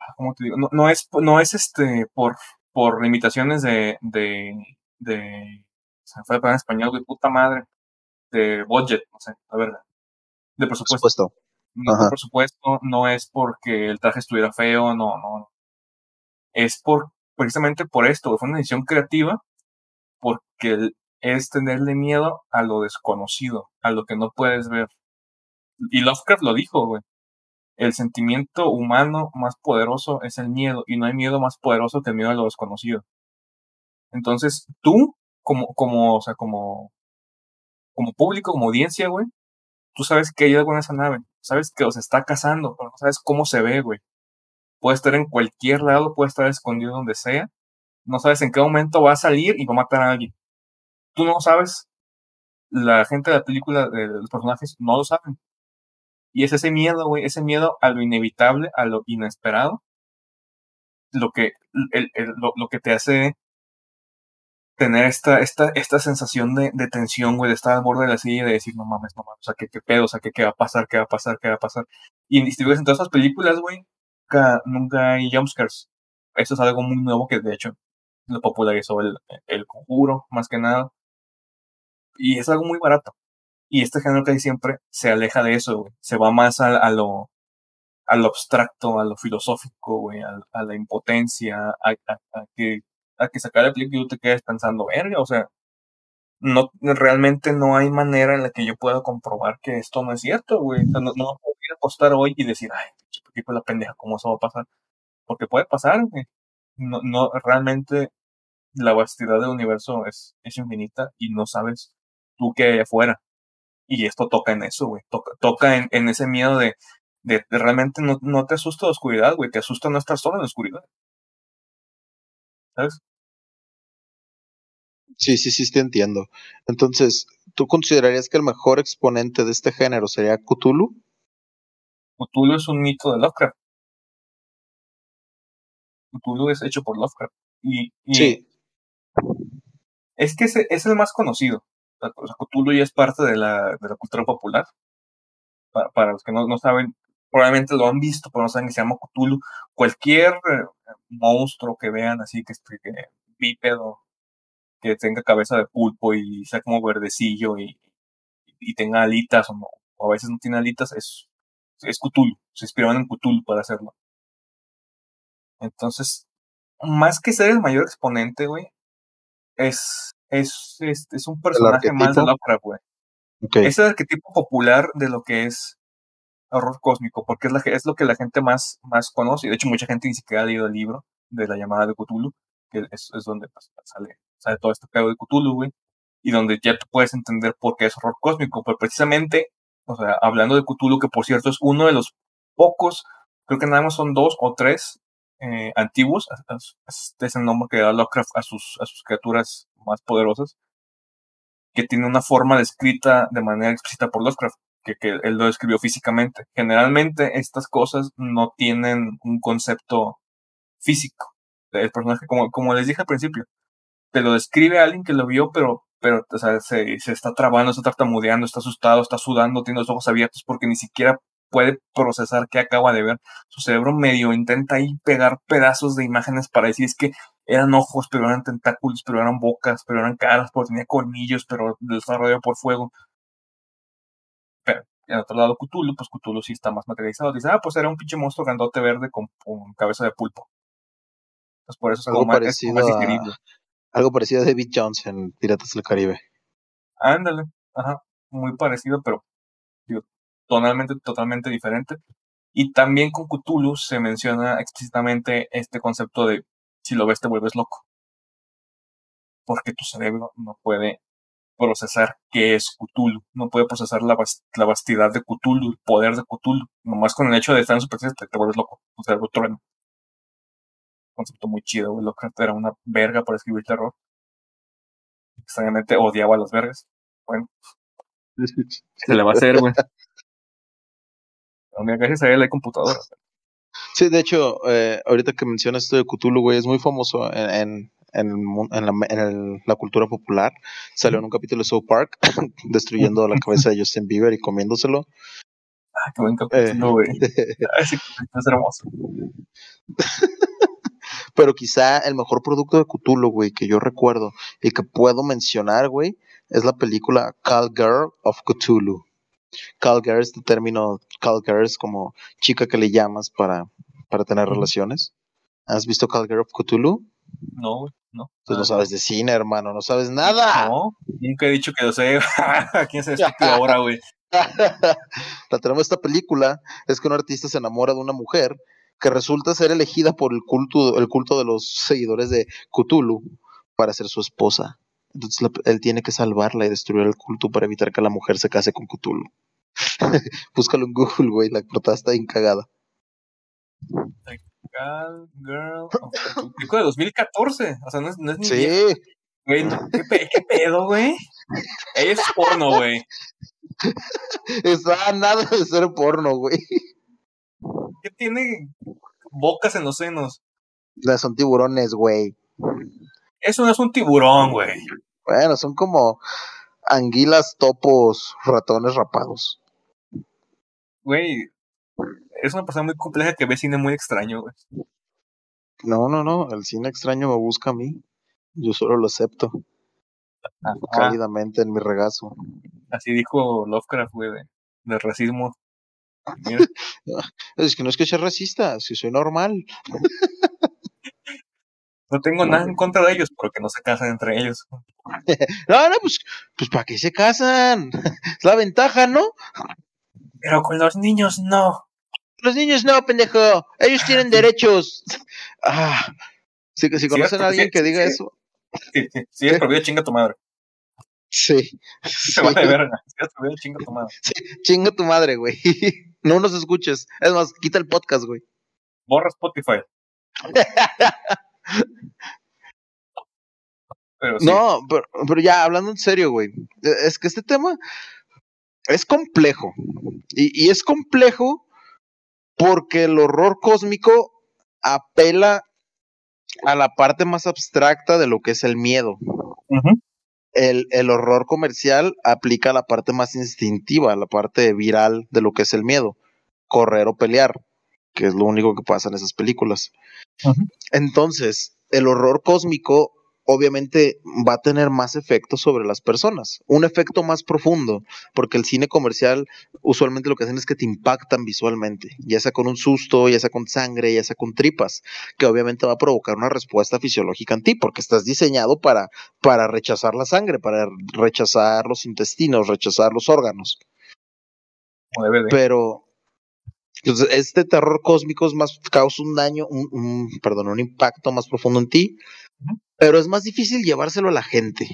Ah, ¿Cómo te digo? No, no es, no es este por, por limitaciones de, de, de se me fue en español, de puta madre, de budget, no sé, a ver, de presupuesto. No, por supuesto, no es porque el traje estuviera feo, no, no. Es por, precisamente por esto, fue una decisión creativa, porque es tenerle miedo a lo desconocido, a lo que no puedes ver. Y Lovecraft lo dijo, güey. El sentimiento humano más poderoso es el miedo, y no hay miedo más poderoso que el miedo a lo desconocido. Entonces, tú como, como, o sea, como, como público, como audiencia, güey, tú sabes que hay algo en esa nave, sabes que os está cazando, pero no sabes cómo se ve, güey. Puede estar en cualquier lado, puede estar escondido donde sea, no sabes en qué momento va a salir y va a matar a alguien. Tú no sabes, la gente de la película, de los personajes, no lo saben. Y es ese miedo, güey, ese miedo a lo inevitable, a lo inesperado, lo que, el, lo, lo que te hace tener esta, esta, esta sensación de, tensión, güey, de estar al borde de la silla y de decir, no mames, no mames, o sea, ¿qué, pedo? O sea, ¿qué, ¿qué, va a pasar? ¿Qué va a pasar? ¿Qué va a pasar? Y ves en todas esas películas, güey, nunca, nunca hay jumpscares. Eso es algo muy nuevo que, de hecho, lo popularizó el, el conjuro, más que nada. Y es algo muy barato. Y este género que hay siempre se aleja de eso, güey. Se va más a, a lo a lo abstracto, a lo filosófico, güey, a, a, la impotencia, a, a, que a que sacar el película y tú te quedes pensando, verga, o sea, no, realmente no hay manera en la que yo pueda comprobar que esto no es cierto, güey. O sea, no, no puedo ir a acostar hoy y decir, ay, la pendeja, ¿cómo eso va a pasar? Porque puede pasar, güey. No, no, realmente la vastedad del universo es, es infinita y no sabes tú qué hay afuera. Y esto toca en eso, güey. Toca, toca en, en, ese miedo de, de, realmente no, no, te asusta la oscuridad, güey. Te asusta no estar solo en la oscuridad. ¿Sabes? Sí, sí, sí, te entiendo. Entonces, ¿tú considerarías que el mejor exponente de este género sería Cthulhu? Cthulhu es un mito de Lovecraft. Cthulhu es hecho por Lovecraft. Y, sí. Es que ese es el más conocido. O sea, Cthulhu ya es parte de la, de la cultura popular. Para, los que no, no, saben, probablemente lo han visto, pero no saben que se llama Cthulhu. Cualquier eh, monstruo que vean así, que, que bípedo, que tenga cabeza de pulpo y sea como verdecillo y, y tenga alitas o, no, o a veces no tiene alitas, es, es Cthulhu. Se inspiraron en Cthulhu para hacerlo. Entonces, más que ser el mayor exponente, güey, es, es, es, es un personaje más de Lovecraft, güey. Es el arquetipo popular de lo que es horror cósmico, porque es, la, es lo que la gente más, más conoce. De hecho, mucha gente ni siquiera ha leído el libro de la llamada de Cthulhu, que es, donde pues, sale todo este pedo de Cthulhu, güey, y donde ya tú puedes entender por qué es horror cósmico, pero precisamente, o sea, hablando de Cthulhu, que por cierto es uno de los pocos, creo que nada más son dos o tres eh, antiguos, este es el nombre que da Lovecraft a sus, a sus criaturas más poderosas, que tiene una forma descrita de manera explícita por Lovecraft, que, que él lo describió físicamente. Generalmente estas cosas no tienen un concepto físico. El personaje, como, como les dije al principio, te lo describe alguien que lo vio, pero, pero o sea, se, se está trabando, está tartamudeando, está asustado, está sudando, tiene los ojos abiertos porque ni siquiera puede procesar qué acaba de ver. Su cerebro medio intenta ahí pegar pedazos de imágenes para decir es que eran ojos, pero eran tentáculos, pero eran bocas, pero eran caras, pero tenía colmillos, pero estaba rodeado por fuego. Pero, en otro lado, Cthulhu, pues Cthulhu sí está más materializado. Dice, ah, pues era un pinche monstruo grandote verde con, cabeza de pulpo. Pues por eso es algo, más, parecido algo parecido a David Jones en Piratas del Caribe. Ándale, ajá, muy parecido, pero totalmente, totalmente diferente. Y también con Cthulhu se menciona explícitamente este concepto de si lo ves te vuelves loco. Porque tu cerebro no puede procesar qué es Cthulhu, no puede procesar la, vastidad de Cthulhu, el poder de Cthulhu. Nomás con el hecho de estar en superficie te, te vuelves loco, tu cerebro trueno. Concepto muy chido, güey. Lovecraft era una verga para escribir terror. Extrañamente odiaba a las vergas. Bueno, se le va a hacer, güey. gracias a él hay computadoras. Sí, de hecho, eh, ahorita que mencionas esto de Cthulhu, güey, es muy famoso en, la, cultura popular. Salió en un capítulo de South Park, destruyendo la cabeza de Justin Bieber y comiéndoselo. Ah, qué buen capítulo, güey. es hermoso. Pero quizá el mejor producto de Cthulhu, güey, que yo recuerdo y que puedo mencionar, güey, es la película Call Girl of Cthulhu. Call Girl, este término, Call Girl es como chica que le llamas para, para tener relaciones. ¿Has visto Call Girl of Cthulhu? No, no. Pues no sabes de cine, hermano, no sabes nada. No, nunca he dicho que lo sé. ¿Quién se ahora, güey? la tenemos esta película es que un artista se enamora de una mujer que resulta ser elegida por el culto, el culto de los seguidores de Cthulhu para ser su esposa. Entonces él tiene que salvarla y destruir el culto para evitar que la mujer se case con Cthulhu. Búscalo en Google, güey, la portada está bien cagada. Girl Pico de 2014, o sea, no es, no es ni. Sí. Güey, ¿qué, ¿qué, pedo, güey? Ella es porno, güey. Está nada de ser porno, güey. ¿Qué tiene bocas en los senos? Son tiburones, güey. Eso no es un tiburón, güey. Bueno, son como anguilas, topos, ratones rapados. Güey, es una persona muy compleja que ve cine muy extraño, güey. No, no, no, el cine extraño me busca a mí. Yo solo lo acepto. Ah, cálidamente en mi regazo. Así dijo Lovecraft, güey, de, de racismo es que no es que sea racista, si soy normal. no tengo nada en contra de ellos, porque no se casan entre ellos. no, no, pues, pues ¿para qué se casan? Es la ventaja, ¿no? Pero con los niños no. Los niños no, pendejo. Ellos tienen derechos. Ah, si, si conocen a alguien que diga eso. Sí, sí, sí, es prohibido, chinga tu madre. Sí. Se va a ver, chinga tu madre. Sí, chinga tu madre, güey. No nos escuches. Es más, quita el podcast, güey. Borra Spotify. No, pero, ya, hablando en serio, güey. Es que este tema es complejo. Y, y es complejo porque el horror cósmico apela a la parte más abstracta de lo que es el miedo. el, el, horror comercial aplica la parte más instintiva, la parte viral de lo que es el miedo, correr o pelear, que es lo único que pasa en esas películas. Entonces, el horror cósmico obviamente va a tener más efecto sobre las personas, un efecto más profundo, porque el cine comercial usualmente lo que hacen es que te impactan visualmente, ya sea con un susto, ya sea con sangre, ya sea con tripas, que obviamente va a provocar una respuesta fisiológica en ti, porque estás diseñado para, para rechazar la sangre, para rechazar los intestinos, rechazar los órganos. Pero entonces, este terror cósmico es más, causa un daño, un, perdón, un impacto más profundo en ti, pero es más difícil llevárselo a la gente.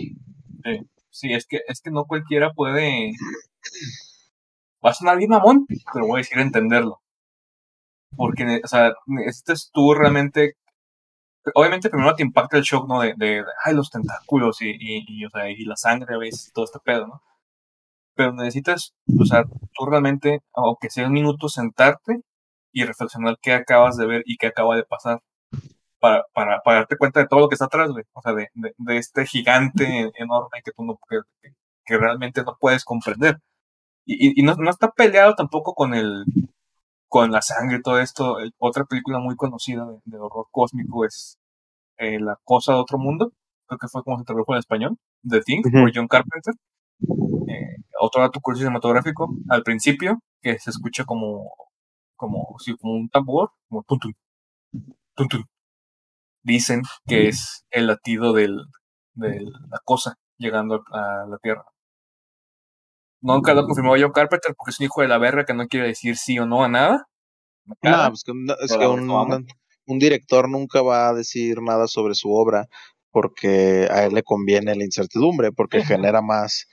Sí, es que, es que no cualquiera puede. Va a sonar bien mamón, pero voy a decir entenderlo. Porque, o sea, necesitas tú realmente. Obviamente, primero te impacta el shock, ¿no? De, de, ay, los tentáculos y, y, o sea, y la sangre y todo este pedo, ¿no? Pero necesitas, o sea, tú realmente, aunque sea un minuto, sentarte y reflexionar qué acabas de ver y qué acaba de pasar para, para, para darte cuenta de todo lo que está atrás, güey. O sea, de, de, este gigante enorme que tú no, que, que realmente no puedes comprender. Y, y, no, no, está peleado tampoco con el, con la sangre y todo esto. Otra película muy conocida de, horror cósmico es eh, La cosa de otro mundo. Creo que fue como se tradujo en español. The Thing, por John Carpenter. Eh, otro dato curioso cinematográfico. Al principio, que se escucha como, como, sí, como un tambor, como tum, tum, tum, dicen que es el latido del, de la cosa llegando a la Tierra. Nunca lo confirmó John Carpenter porque es un hijo de la verga que no quiere decir sí o no a nada. No, pues que, es que un, un, director nunca va a decir nada sobre su obra porque a él le conviene la incertidumbre, porque genera más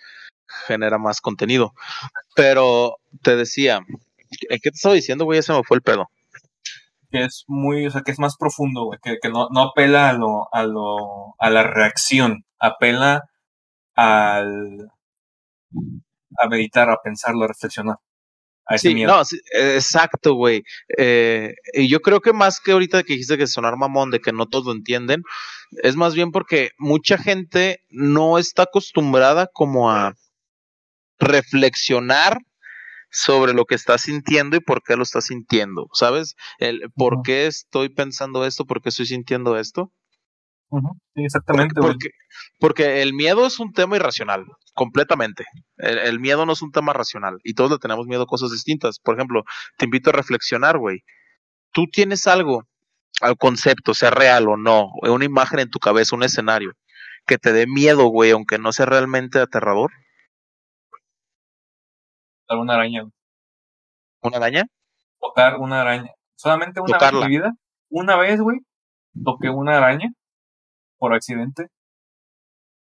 genera más contenido. Pero te decía, ¿qué te estaba diciendo, güey? Ese me fue el pedo. Que es muy, o sea, que es más profundo, güey, que, que no, no apela a lo, a lo, a la reacción, apela al, a meditar, a pensarlo, a reflexionar. Sí, no, exacto, güey. Eh, y yo creo que más que ahorita que dijiste que sonar mamón, de que no todos lo entienden, es más bien porque mucha gente no está acostumbrada como a reflexionar sobre lo que está sintiendo y por qué lo está sintiendo, ¿sabes? El por qué estoy pensando esto, por qué estoy sintiendo esto. Exactamente. Porque, porque, el miedo es un tema irracional, completamente. El, miedo no es un tema racional y todos le tenemos miedo a cosas distintas. Por ejemplo, te invito a reflexionar, güey. Tú tienes algo al concepto, sea real o no, una imagen en tu cabeza, un escenario, que te dé miedo, güey, aunque no sea realmente aterrador una araña. ¿Una araña? Tocar una araña. Solamente una vez en mi vida. Una vez, güey, toqué una araña por accidente.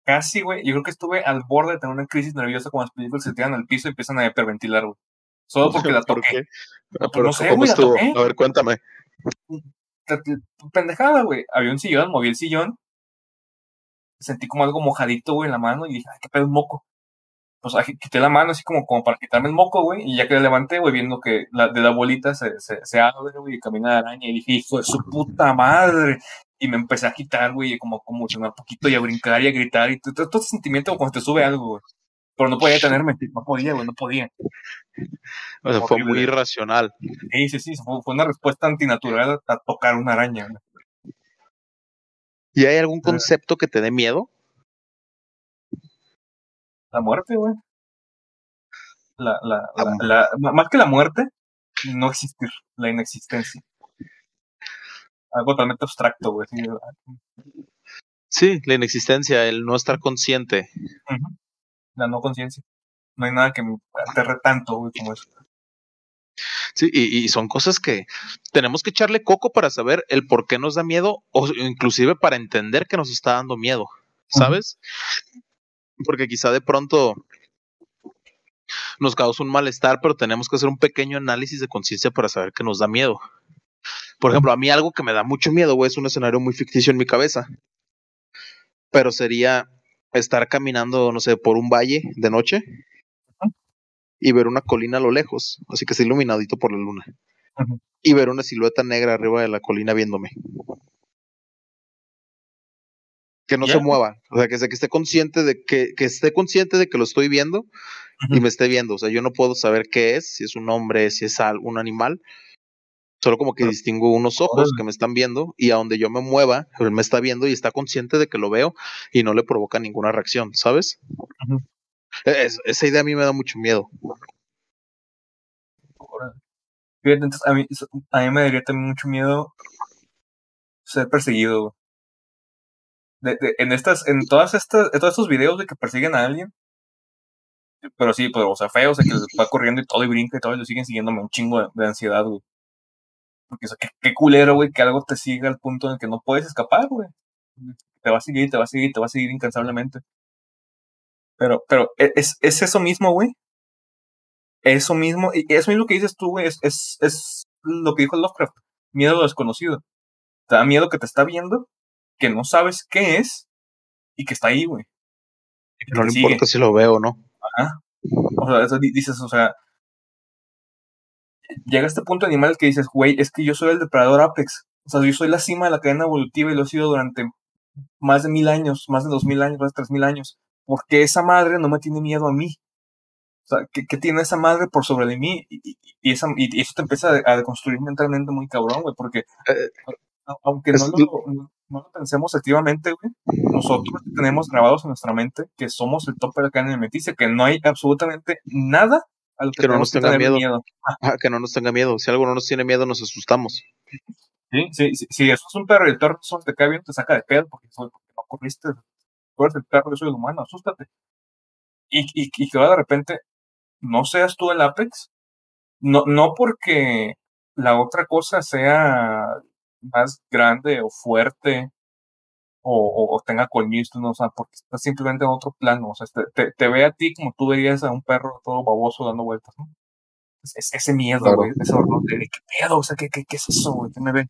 Casi, güey. Yo creo que estuve al borde de tener una crisis nerviosa como las películas se tiran al piso y empiezan a hiperventilar, güey. Solo porque la toqué. Ah, no sé, ¿cómo estuvo? A ver, cuéntame. Pendejada, güey. Había un sillón, moví el sillón. Sentí como algo mojadito, güey, en la mano y dije, ay, qué pedo, un moco pues quité la mano así como, como para quitarme el moco, güey, y ya que la levanté, güey, viendo que la, de la bolita se, se, se abre, güey, y camina la araña, y dije, hijo de su puta madre, y me empecé a quitar, güey, como, como un poquito y a brincar y a gritar, y todo, ese sentimiento como cuando te sube algo, güey. Pero no podía detenerme, no podía, güey, no podía. O sea, fue muy irracional. Sí, sí, sí, fue, una respuesta antinatural a, tocar una araña. Güey. ¿Y hay algún concepto que te dé miedo? La muerte, güey. La, la, la, más que la muerte, no existir, la inexistencia. Algo totalmente abstracto, güey. Sí, la inexistencia, el no estar consciente. La no conciencia. No hay nada que me aterre tanto, güey, como eso. Sí, y, y, son cosas que tenemos que echarle coco para saber el por qué nos da miedo o inclusive para entender que nos está dando miedo, ¿sabes? Porque quizá de pronto nos causa un malestar, pero tenemos que hacer un pequeño análisis de conciencia para saber que nos da miedo. Por ejemplo, a mí algo que me da mucho miedo, güey, es un escenario muy ficticio en mi cabeza. Pero sería estar caminando, no sé, por un valle de noche y ver una colina a lo lejos, así que está iluminadito por la luna. Y ver una silueta negra arriba de la colina viéndome que no se mueva, o sea, que, que esté consciente de que, que esté consciente de que lo estoy viendo y me esté viendo, o sea, yo no puedo saber qué es, si es un hombre, si es un animal, solo como que distingo unos ojos que me están viendo y a donde yo me mueva, él me está viendo y está consciente de que lo veo y no le provoca ninguna reacción, ¿sabes? E, esa idea a mí me da mucho miedo. a mí, a mí me daría también mucho miedo ser perseguido en estas, en todas estas, en todos estos videos de que persiguen a alguien. Pero sí, pues, o sea, feo, o sea, que va corriendo y todo y brinca y todo, y lo siguen siguiéndome un chingo de, ansiedad, güey. Porque, o sea, qué, culero, güey, que algo te siga al punto en el que no puedes escapar, güey. Te va a seguir, te va a seguir, te va a seguir incansablemente. Pero, pero, e, es, es eso mismo, güey. Eso mismo, y eso mismo que dices tú, güey, es, es, es lo que dijo Lovecraft. Miedo a lo desconocido. Te da miedo que te está viendo que no sabes qué es y que está ahí, güey. No le importa si lo veo o no. Ajá. O sea, eso dices, o sea, llega a este punto animal que dices, güey, es que yo soy el depredador Apex. O sea, yo soy la cima de la cadena evolutiva y lo he sido durante más de mil años, más de dos mil años, más de tres mil años. Porque esa madre no me tiene miedo a mí. O sea, ¿qué, tiene esa madre por sobre de mí? Y, y, eso te empieza a, deconstruir mentalmente muy cabrón, güey, porque eh, aunque no lo, no lo pensemos activamente, güey, nosotros tenemos grabados en nuestra mente que somos el tope de la cadena alimenticia, que no hay absolutamente nada a lo que, no nos tenga miedo. que no nos tenga miedo. Si algo no nos tiene miedo, nos asustamos. Sí, sí, sí. Si eso es un perro y el perro te cae bien, te saca de pedo porque, porque no corriste. Tú eres el perro, yo soy el humano, asústate. Y, y, y que de repente no seas tú el Apex. No, no porque la otra cosa sea más grande o fuerte o, tenga colmillos, no, o sea, porque está simplemente en otro plano, o sea, te, te, ve a ti como tú verías a un perro todo baboso dando vueltas, ¿no? Es, ese miedo, güey, ese horror de, ¿qué pedo? O sea, ¿qué, qué, qué es eso, güey? ¿Qué me ve?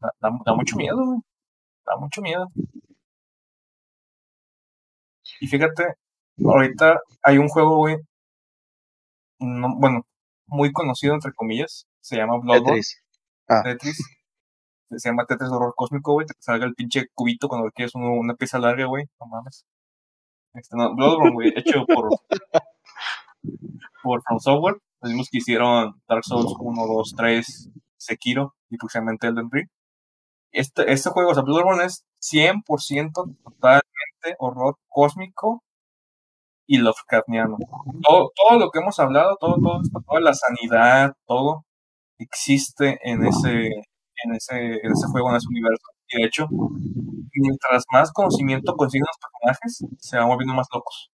Da, da, mucho miedo, güey, da mucho miedo. Y fíjate, ahorita hay un juego, güey, bueno, muy conocido entre comillas, se llama Bloodborne. Tetris. Ah. Tetris se llama Tetris Horror Cósmico, güey, te salga el pinche cubito cuando quieres una pieza larga, güey, no mames. Este, no, Bloodborne, güey, hecho por, por From Software, los mismos que hicieron Dark Souls 1, 2, 3, Sekiro y próximamente Elden Ring. Este, este juego, o sea, Bloodborne es 100% totalmente horror cósmico y Lovecraftiano. Todo, todo lo que hemos hablado, todo, todo toda la sanidad, todo existe en ese, en ese, en ese juego, en ese universo. Y de hecho, mientras más conocimiento consiguen los personajes, se van volviendo más locos.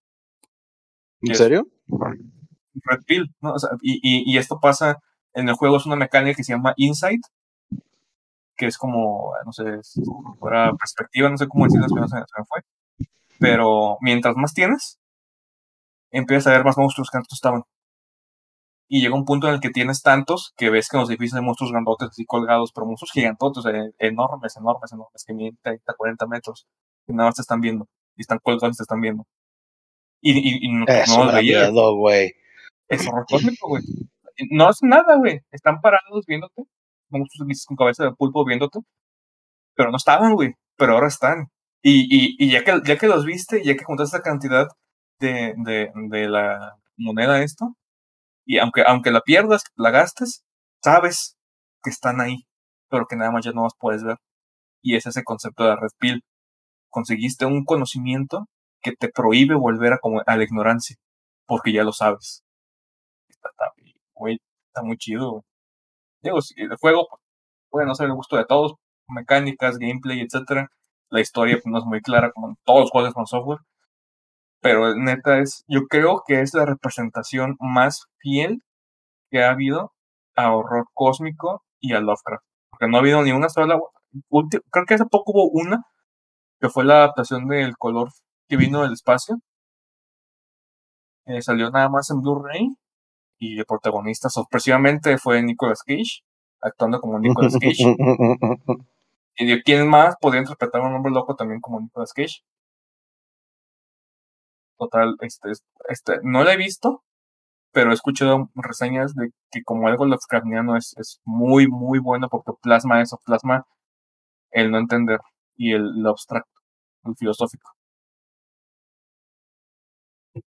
¿En serio? Red Pill, ¿no? y, y, esto pasa en el juego, es una mecánica que se llama Insight, que es como, no sé, fuera perspectiva, no sé cómo decirlo, se, se me fue. Pero mientras más tienes, empiezas a ver más monstruos que antes estaban y llega un punto en el que tienes tantos que ves que en los edificios hay monstruos grandotes así colgados, pero monstruos gigantotes, enormes, enormes, enormes, que miden 30, 40 metros, que nada más te están viendo, y están colgados y te están viendo. Y, y, y no, Eso no miedo, güey. Es horror cósmico, güey. No hacen nada, güey. Están parados viéndote, monstruos con cabeza de pulpo viéndote, pero no estaban, güey, pero ahora están. Y, y, y ya, que, ya que los viste, ya que juntaste esa cantidad de, de, de la moneda esto, y aunque, aunque la pierdas, la gastes, sabes que están ahí, pero que nada más ya no las puedes ver. Y es ese concepto de red pill. Conseguiste un conocimiento que te prohíbe volver a, a la ignorancia, porque ya lo sabes. Está, está muy chido. Digo, el juego puede no ser el gusto de todos, mecánicas, gameplay, etcétera. La historia pues, no es muy clara como en todos los juegos con software, pero neta es, yo creo que es la representación más fiel que ha habido a horror cósmico y a Lovecraft. Porque no ha habido ni una sola, creo que hace poco hubo una, que fue la adaptación del color que vino del espacio. Eh, salió nada más en Blu-ray y el protagonista sorpresivamente fue Nicolas Cage, actuando como Nicolas Cage. y de quién más podía interpretar a un hombre loco también como Nicolas Cage. Total, este, este, no la he visto, pero he escuchado reseñas de que como algo Lovecraftiano es, es muy, muy bueno porque plasma eso, plasma el no entender y el lo abstracto, el filosófico.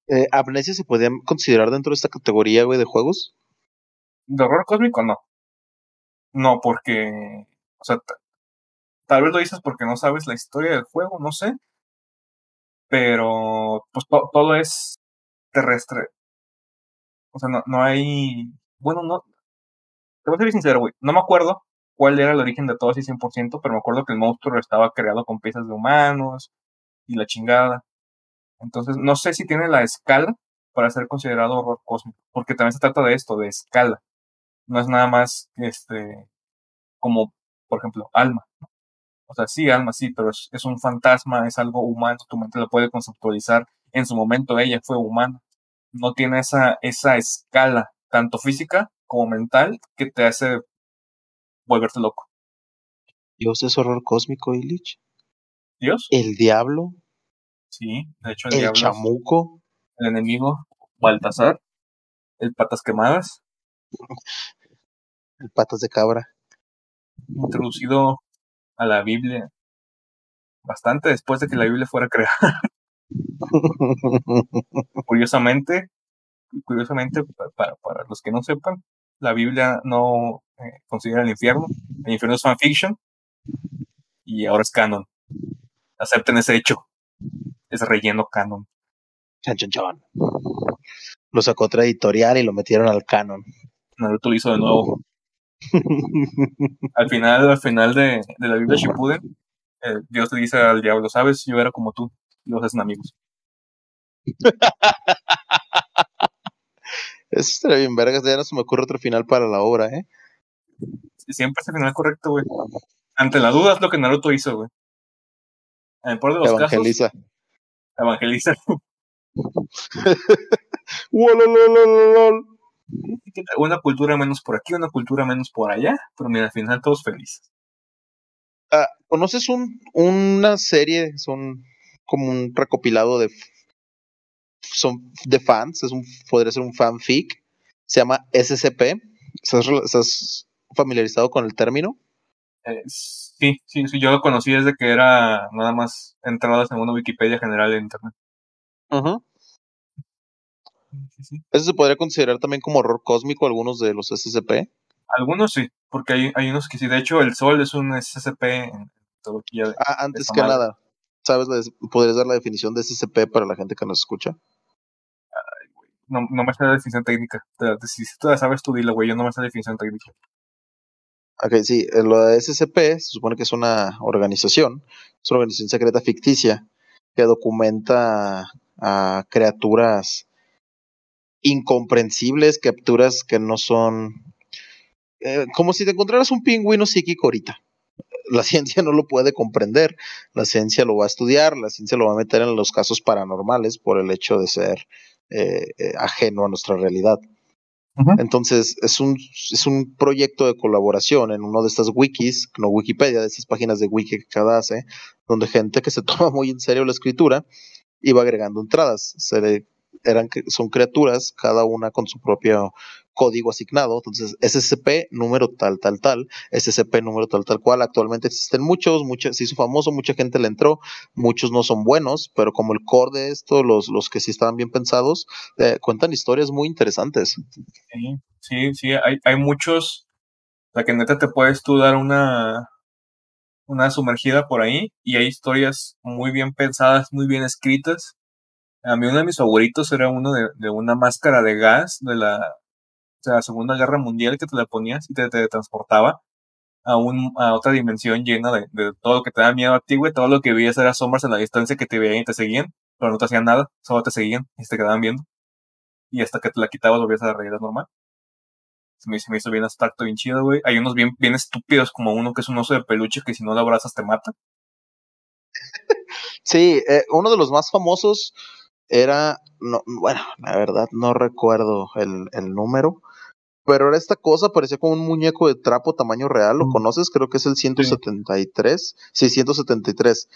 Eh, ¿Amnesia se podía considerar dentro de esta categoría, güey, de juegos? ¿De horror cósmico? No. No, porque, o sea, tal vez lo dices porque no sabes la historia del juego, no sé, pero pues todo es terrestre. O sea, no, no hay, bueno, no, te voy a ser sincero, güey, no me acuerdo cuál era el origen de todo así 100%, pero me acuerdo que el monstruo estaba creado con piezas de humanos y la chingada. Entonces, no sé si tiene la escala para ser considerado horror cósmico, porque también se trata de esto, de escala. No es nada más, este, como, por ejemplo, alma. O sea, sí, alma, sí, pero es, un fantasma, es algo humano, tu mente lo puede conceptualizar. En su momento ella fue humana. No tiene esa, esa escala, tanto física como mental, que te hace volverte loco. Dios es horror cósmico, Illich. ¿Dios? El diablo. Sí, de hecho el, el chamuco. El enemigo, Baltasar. El patas quemadas. El patas de cabra. Introducido a la Biblia bastante después de que la Biblia fuera creada. curiosamente, curiosamente, para, para, los que no sepan, la Biblia no eh, considera el infierno. El infierno es fanfiction y ahora es canon. Acepten ese hecho. Es relleno canon. Chan, chan, Lo sacó otra editorial y lo metieron al canon. Naruto lo hizo de nuevo al final, al final de, la Biblia Shippuden, eh, Dios le dice al diablo, sabes, yo era como tú, y los hacen amigos. Eso estaría bien, vergas. Ya no se me ocurre otro final para la obra, ¿eh? Siempre es el final correcto, güey. Ante la duda es lo que Naruto hizo, güey. En el peor de los Evangeliza. casos, evangeliza. Wololololol. Una cultura menos por aquí, una cultura menos por allá, pero mira, al final todos felices. Ah, ¿Conoces un, una serie? Son como un recopilado de son de fans, es un, podría ser un fanfic, se llama SCP. ¿Estás, familiarizado con el término? Eh, sí, sí, sí, yo lo conocí desde que era nada más entradas en una Wikipedia general de internet. Sí, sí. Eso se podría considerar también como horror cósmico, algunos de los SCP. Algunos sí, porque hay, hay unos que sí. De hecho, el Sol es un SCP en mitología de- Ah, antes que nada, ¿sabes? ¿Podrías dar la definición de SCP para la gente que nos escucha? No, no me sé la definición técnica. Si tú la sabes, tú dile, güey. Yo no me sé la definición técnica. Ok, sí, eh, lo de SCP se supone que es una organización, es una organización secreta ficticia que documenta a criaturas incomprensibles, capturas que no son... eh, como si te encontraras un pingüino psíquico ahorita. La ciencia no lo puede comprender, la ciencia lo va a estudiar, la ciencia lo va a meter en los casos paranormales por el hecho de ser eh, eh, ajeno a nuestra realidad. Entonces, es un, es un proyecto de colaboración en uno de estas wikis, no Wikipedia, de esas páginas de wiki que cada hace, donde gente que se toma muy en serio la escritura iba agregando entradas. Se le- eran, son criaturas, cada una con su propio código asignado. Entonces, SCP número tal, tal, tal, SCP número tal, tal cual. Actualmente existen muchos, mucha, se hizo famoso, mucha gente le entró, muchos no son buenos, pero como el core de esto, los, los que sí estaban bien pensados, eh, cuentan historias muy interesantes. Sí, sí, sí, hay, hay muchos. O sea, que neta te puedes tú dar una, una sumergida por ahí y hay historias muy bien pensadas, muy bien escritas. A mí uno de mis favoritos era uno de, una máscara de gas de la, Segunda Guerra Mundial que te la ponías y te, transportaba a, un, a otra dimensión llena de, todo lo que te da miedo a ti, güey. Todo lo que veías era sombras en la distancia que te veían y te seguían, pero no te hacían nada, solo te seguían y te quedaban viendo. Y hasta que te la quitabas volvías a la realidad normal. Se me, hizo bien abstracto, bien chido, güey. Hay unos bien, bien estúpidos, como uno que es un oso de peluche que si no lo abrazas te mata. Sí, eh, uno de los más famosos era, no, bueno, la verdad no recuerdo el, el número, pero era esta cosa, parecía como un muñeco de trapo tamaño real, ¿lo conoces? Creo que es el 173, sí, 173,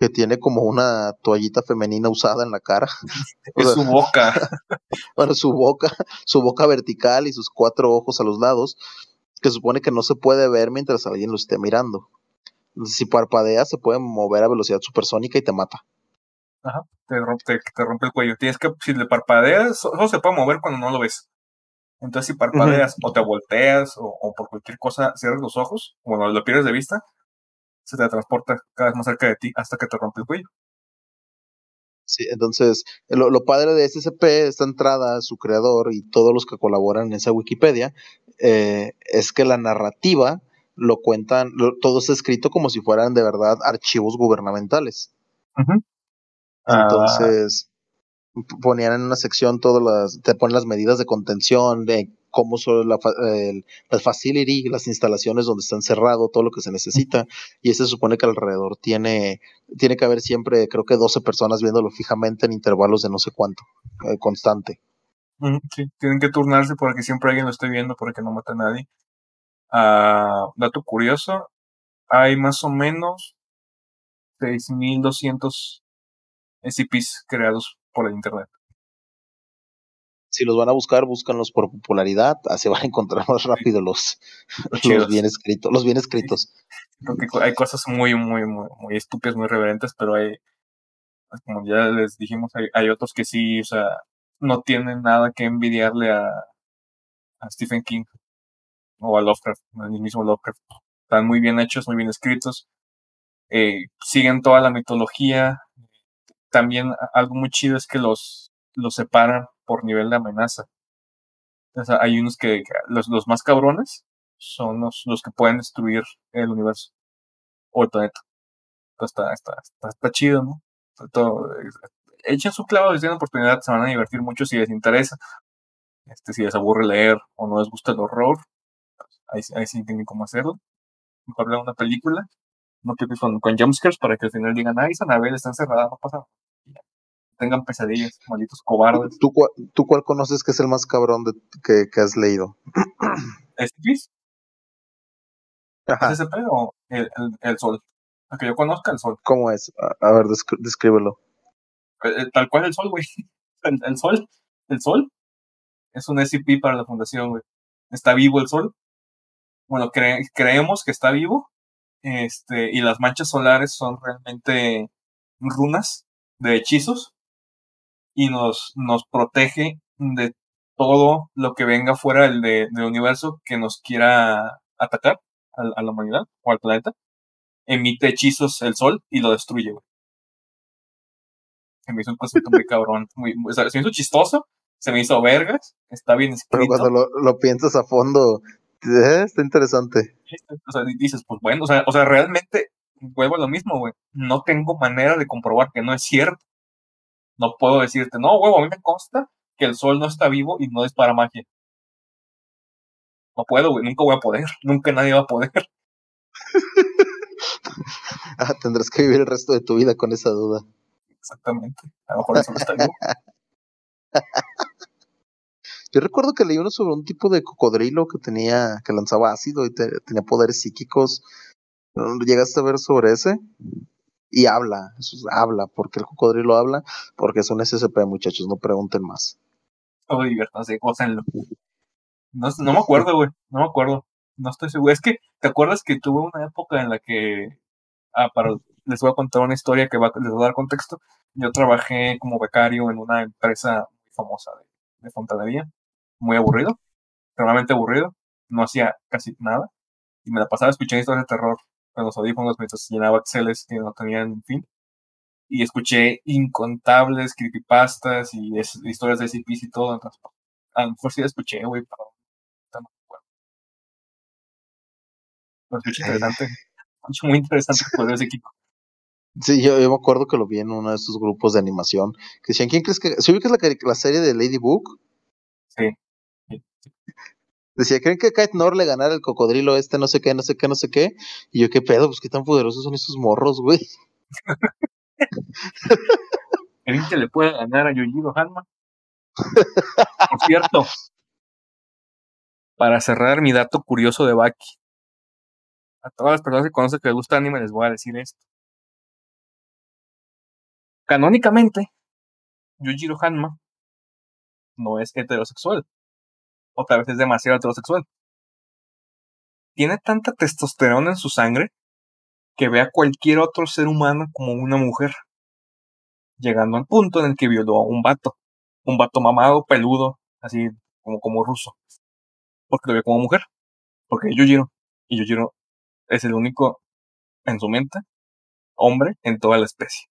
que tiene como una toallita femenina usada en la cara. O Es sea, su boca. bueno, su boca, su boca vertical y sus cuatro ojos a los lados, que supone que no se puede ver mientras alguien lo esté mirando. Si parpadea, se puede mover a velocidad supersónica y te mata. Ajá. Te rompe, te, te rompe el cuello. Tienes que, si le parpadeas, solo se puede mover cuando no lo ves. Entonces, si parpadeas o te volteas o, o por cualquier cosa cierras los ojos, bueno, lo pierdes de vista, se te transporta cada vez más cerca de ti hasta que te rompe el cuello. Sí, entonces, lo, lo padre de SCP, esta entrada, su creador y todos los que colaboran en esa Wikipedia, eh, es que la narrativa lo cuentan, lo- todo está escrito como si fueran de verdad archivos gubernamentales. Ujú. Ah, Entonces, p- ponían en una sección todas las, te ponen las medidas de contención, de cómo son la, fa- el- las facility, las instalaciones donde está encerrado, todo lo que se necesita, y ese se supone que alrededor tiene, tiene que haber siempre, creo que 12 personas viéndolo fijamente en intervalos de no sé cuánto, eh, constante. sí, tienen que turnarse para que siempre alguien lo esté viendo para que no mate a nadie. Ah, dato curioso, hay más o menos 6.200 SCPs creados por el internet. Si los van a buscar, búscanlos por popularidad, así van a encontrar más rápido los, bien escritos, los bien escritos. Hay cosas muy, muy, muy, muy estúpidas, muy reverentes, pero hay, pues, como ya les dijimos, hay, hay otros que sí, o sea, no tienen nada que envidiarle a, a Stephen King o a Lovecraft, al mismo Lovecraft. Están muy bien hechos, muy bien escritos, eh, siguen toda la mitología. También algo muy chido es que los, los separan por nivel de amenaza. O sea, hay unos que, los, los más cabrones son los, los que pueden destruir el universo o el planeta. Está, está, está, chido, ¿no? Todo, echen su clavo, les tienen oportunidad, se van a divertir mucho si les interesa. Este, si les aburre leer o no les gusta el horror, ahí, ahí sí tienen cómo hacerlo. Mejor vean una película, no que con, con jumpscares para que al final digan, ay, Sanabel está encerrada, no pasa nada. Tengan pesadillas, malditos cobardes. ¿Tú, cuál, ¿Tú cuál conoces que es el más cabrón de, que, que has leído? ¿SCP? ¿Es ese o el, el, el, sol? A que yo conozca el sol. ¿Cómo es? A, a ver, descríbelo. Eh, tal cual el sol, güey. El, el, sol. El sol es un SCP para la fundación, güey. Está vivo el sol. Bueno, cre creemos que está vivo. Este, y las manchas solares son realmente runas de hechizos. Y nos, nos protege de todo lo que venga fuera del, de, del universo que nos quiera atacar a, a, la humanidad o al planeta. Emite hechizos el sol y lo destruye, güey. Se me hizo un concepto muy cabrón. Muy, se me hizo chistoso, se me hizo vergas, está bien escrito. Pero cuando lo, lo piensas a fondo, eh, está interesante. O sea, dices, pues bueno, o sea, o sea, realmente vuelvo a lo mismo, güey. No tengo manera de comprobar que no es cierto. No puedo decirte, no, huevo, a mí me consta que el sol no está vivo y no dispara magia. No puedo, güey, nunca voy a poder, nunca nadie va a poder. ah, tendrás que vivir el resto de tu vida con esa duda. Exactamente. A lo mejor eso no está vivo. Yo recuerdo que leí uno sobre un tipo de cocodrilo que tenía, que lanzaba ácido y te, tenía poderes psíquicos. ¿Llegaste a ver sobre ese? Y habla, habla, porque el cocodrilo habla, porque es un SCP, muchachos, no pregunten más. Oh, gócenlo. No, no me acuerdo, güey, no me acuerdo. No estoy seguro. Es que, ¿te acuerdas que tuve una época en la que, ah, para, les voy a contar una historia que va, les voy a dar contexto. Yo trabajé como becario en una empresa muy famosa de, de fontanería muy aburrido, extremadamente aburrido, no hacía casi nada, y me la pasaba escuchando historias de terror con los audífonos mientras llenaba Exceles que no tenían fin. Y escuché incontables creepypastas y es, historias de CPs y todo. Entonces, a lo mejor sí escuché, güey, pero no bueno. Lo escuché interesante. Escucho muy interesante poder ese equipo. Sí, yo, yo, me acuerdo que lo vi en uno de esos grupos de animación que decían, ¿quién crees que... ¿Se que es la, la serie de Ladybug? Sí. Decía, ¿creen que Kite Nor le ganara el cocodrilo este, no sé qué, no sé qué, no sé qué? Y yo, ¿qué pedo? Pues qué tan poderosos son esos morros, güey. ¿Creen que le puede ganar a Yojiro Hanma? Por cierto, para cerrar mi dato curioso de Baki, a todas las personas que conocen que les gusta anime les voy a decir esto. Canónicamente, Yujiro Hanma no es heterosexual otra vez es demasiado heterosexual. Tiene tanta testosterona en su sangre que ve a cualquier otro ser humano como una mujer, llegando al punto en el que violó a un vato, un vato mamado, peludo, así como, como ruso, porque lo ve como mujer, porque es Yujiro, y Yujiro es el único en su mente hombre en toda la especie.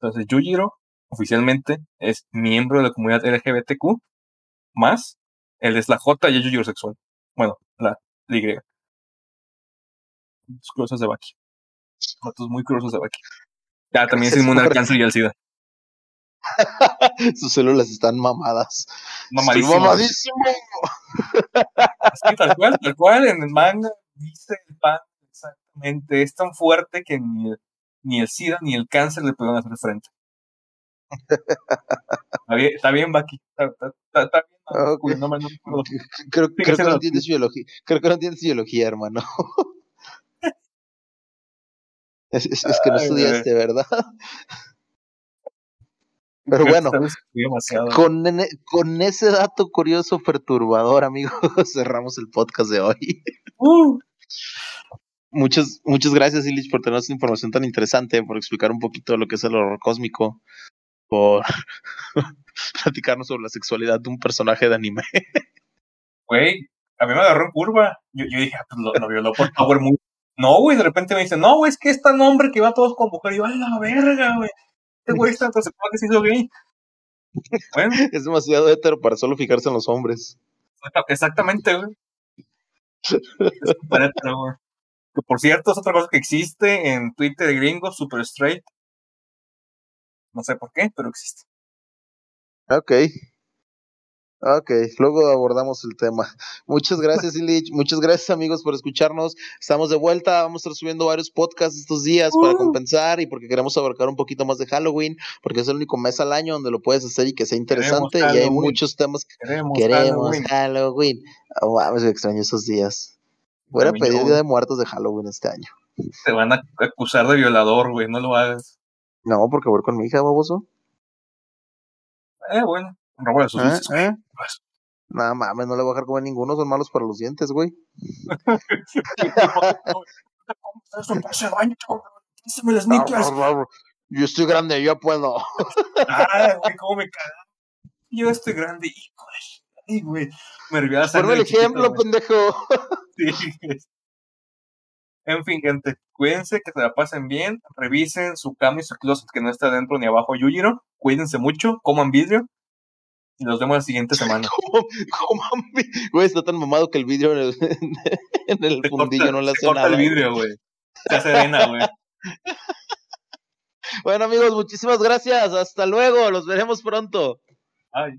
Entonces Yujiro oficialmente es miembro de la comunidad LGBTQ, más él es la J y es sexual. Bueno, la, Y. Los cruces de Baki. Fotos muy cruces de Baki. Ya, también es inmune al cáncer y al SIDA. Sus células están mamadas. Mamadísimo. mamadísimo. Así, tal cual, tal cual. En el manga dice el pan exactamente. Es tan fuerte que ni el, ni el SIDA ni el cáncer le pueden hacer frente. Está bien, está bien Baki. Está, está, está Okay. No, no, no, creo, creo, que no entiendes biología. Creo que no entiendes biología, hermano. es, es, es, que no estudiaste, ¿verdad? Pero bueno, con, con, ese dato curioso, perturbador, amigos, cerramos el podcast de hoy. Uh. Muchas, muchas gracias, Illich, por tener esta información tan interesante, por explicar un poquito lo que es el horror cósmico, por platicarnos sobre la sexualidad de un personaje de anime. Güey, a mí me agarró en curva. Yo, yo dije, ah, pues lo, lo violó por Power Move. No, güey, de repente me dice, no, güey, es que es tan hombre que va todos con mujer. Y yo, a la verga, güey. Este güey está entonces que se hizo gay. Bueno. Es demasiado hétero para solo fijarse en los hombres. Exactamente, güey. hétero, güey. Que por cierto, es otra cosa que existe en Twitter de gringos, super straight. No sé por qué, pero existe. Ok. Ok, luego abordamos el tema. Muchas gracias, Illich. Muchas gracias, amigos, por escucharnos. Estamos de vuelta. Vamos a estar subiendo varios podcasts estos días para Uh. compensar y porque queremos abarcar un poquito más de Halloween, porque es el único mes al año donde lo puedes hacer y que sea interesante. Y hay muchos temas que Queremos, queremos. Halloween. Halloween. Oh, mames, extraño esos días. Voy a pedir Día de Muertos de Halloween este año. Te van a acusar de violador, güey. No lo hagas. No, porque voy con mi hija, baboso. Eh, bueno. Robo sus ¿Eh? ¿Eh? Pues, No mames, no le voy a dejar comer ninguno, son malos para los dientes, güey. Yo estoy grande, yo puedo. Ah, güey, cómo me cagaba. Yo estoy grande, hijo de... Ay, güey. Me el ejemplo, pendejo. Sí. En fin, gente, cuídense, que se la pasen bien, revisen su cama y su closet que no está dentro ni abajo Yujiro, cuídense mucho, coman vidrio y nos vemos la siguiente semana. A mí. Güey, está tan mamado que el vidrio en el, en el Se fundillo corta, no le hace corta nada. el vidrio, güey. Se hace arena, güey. Bueno, amigos, muchísimas gracias. Hasta luego. Los veremos pronto. Ay.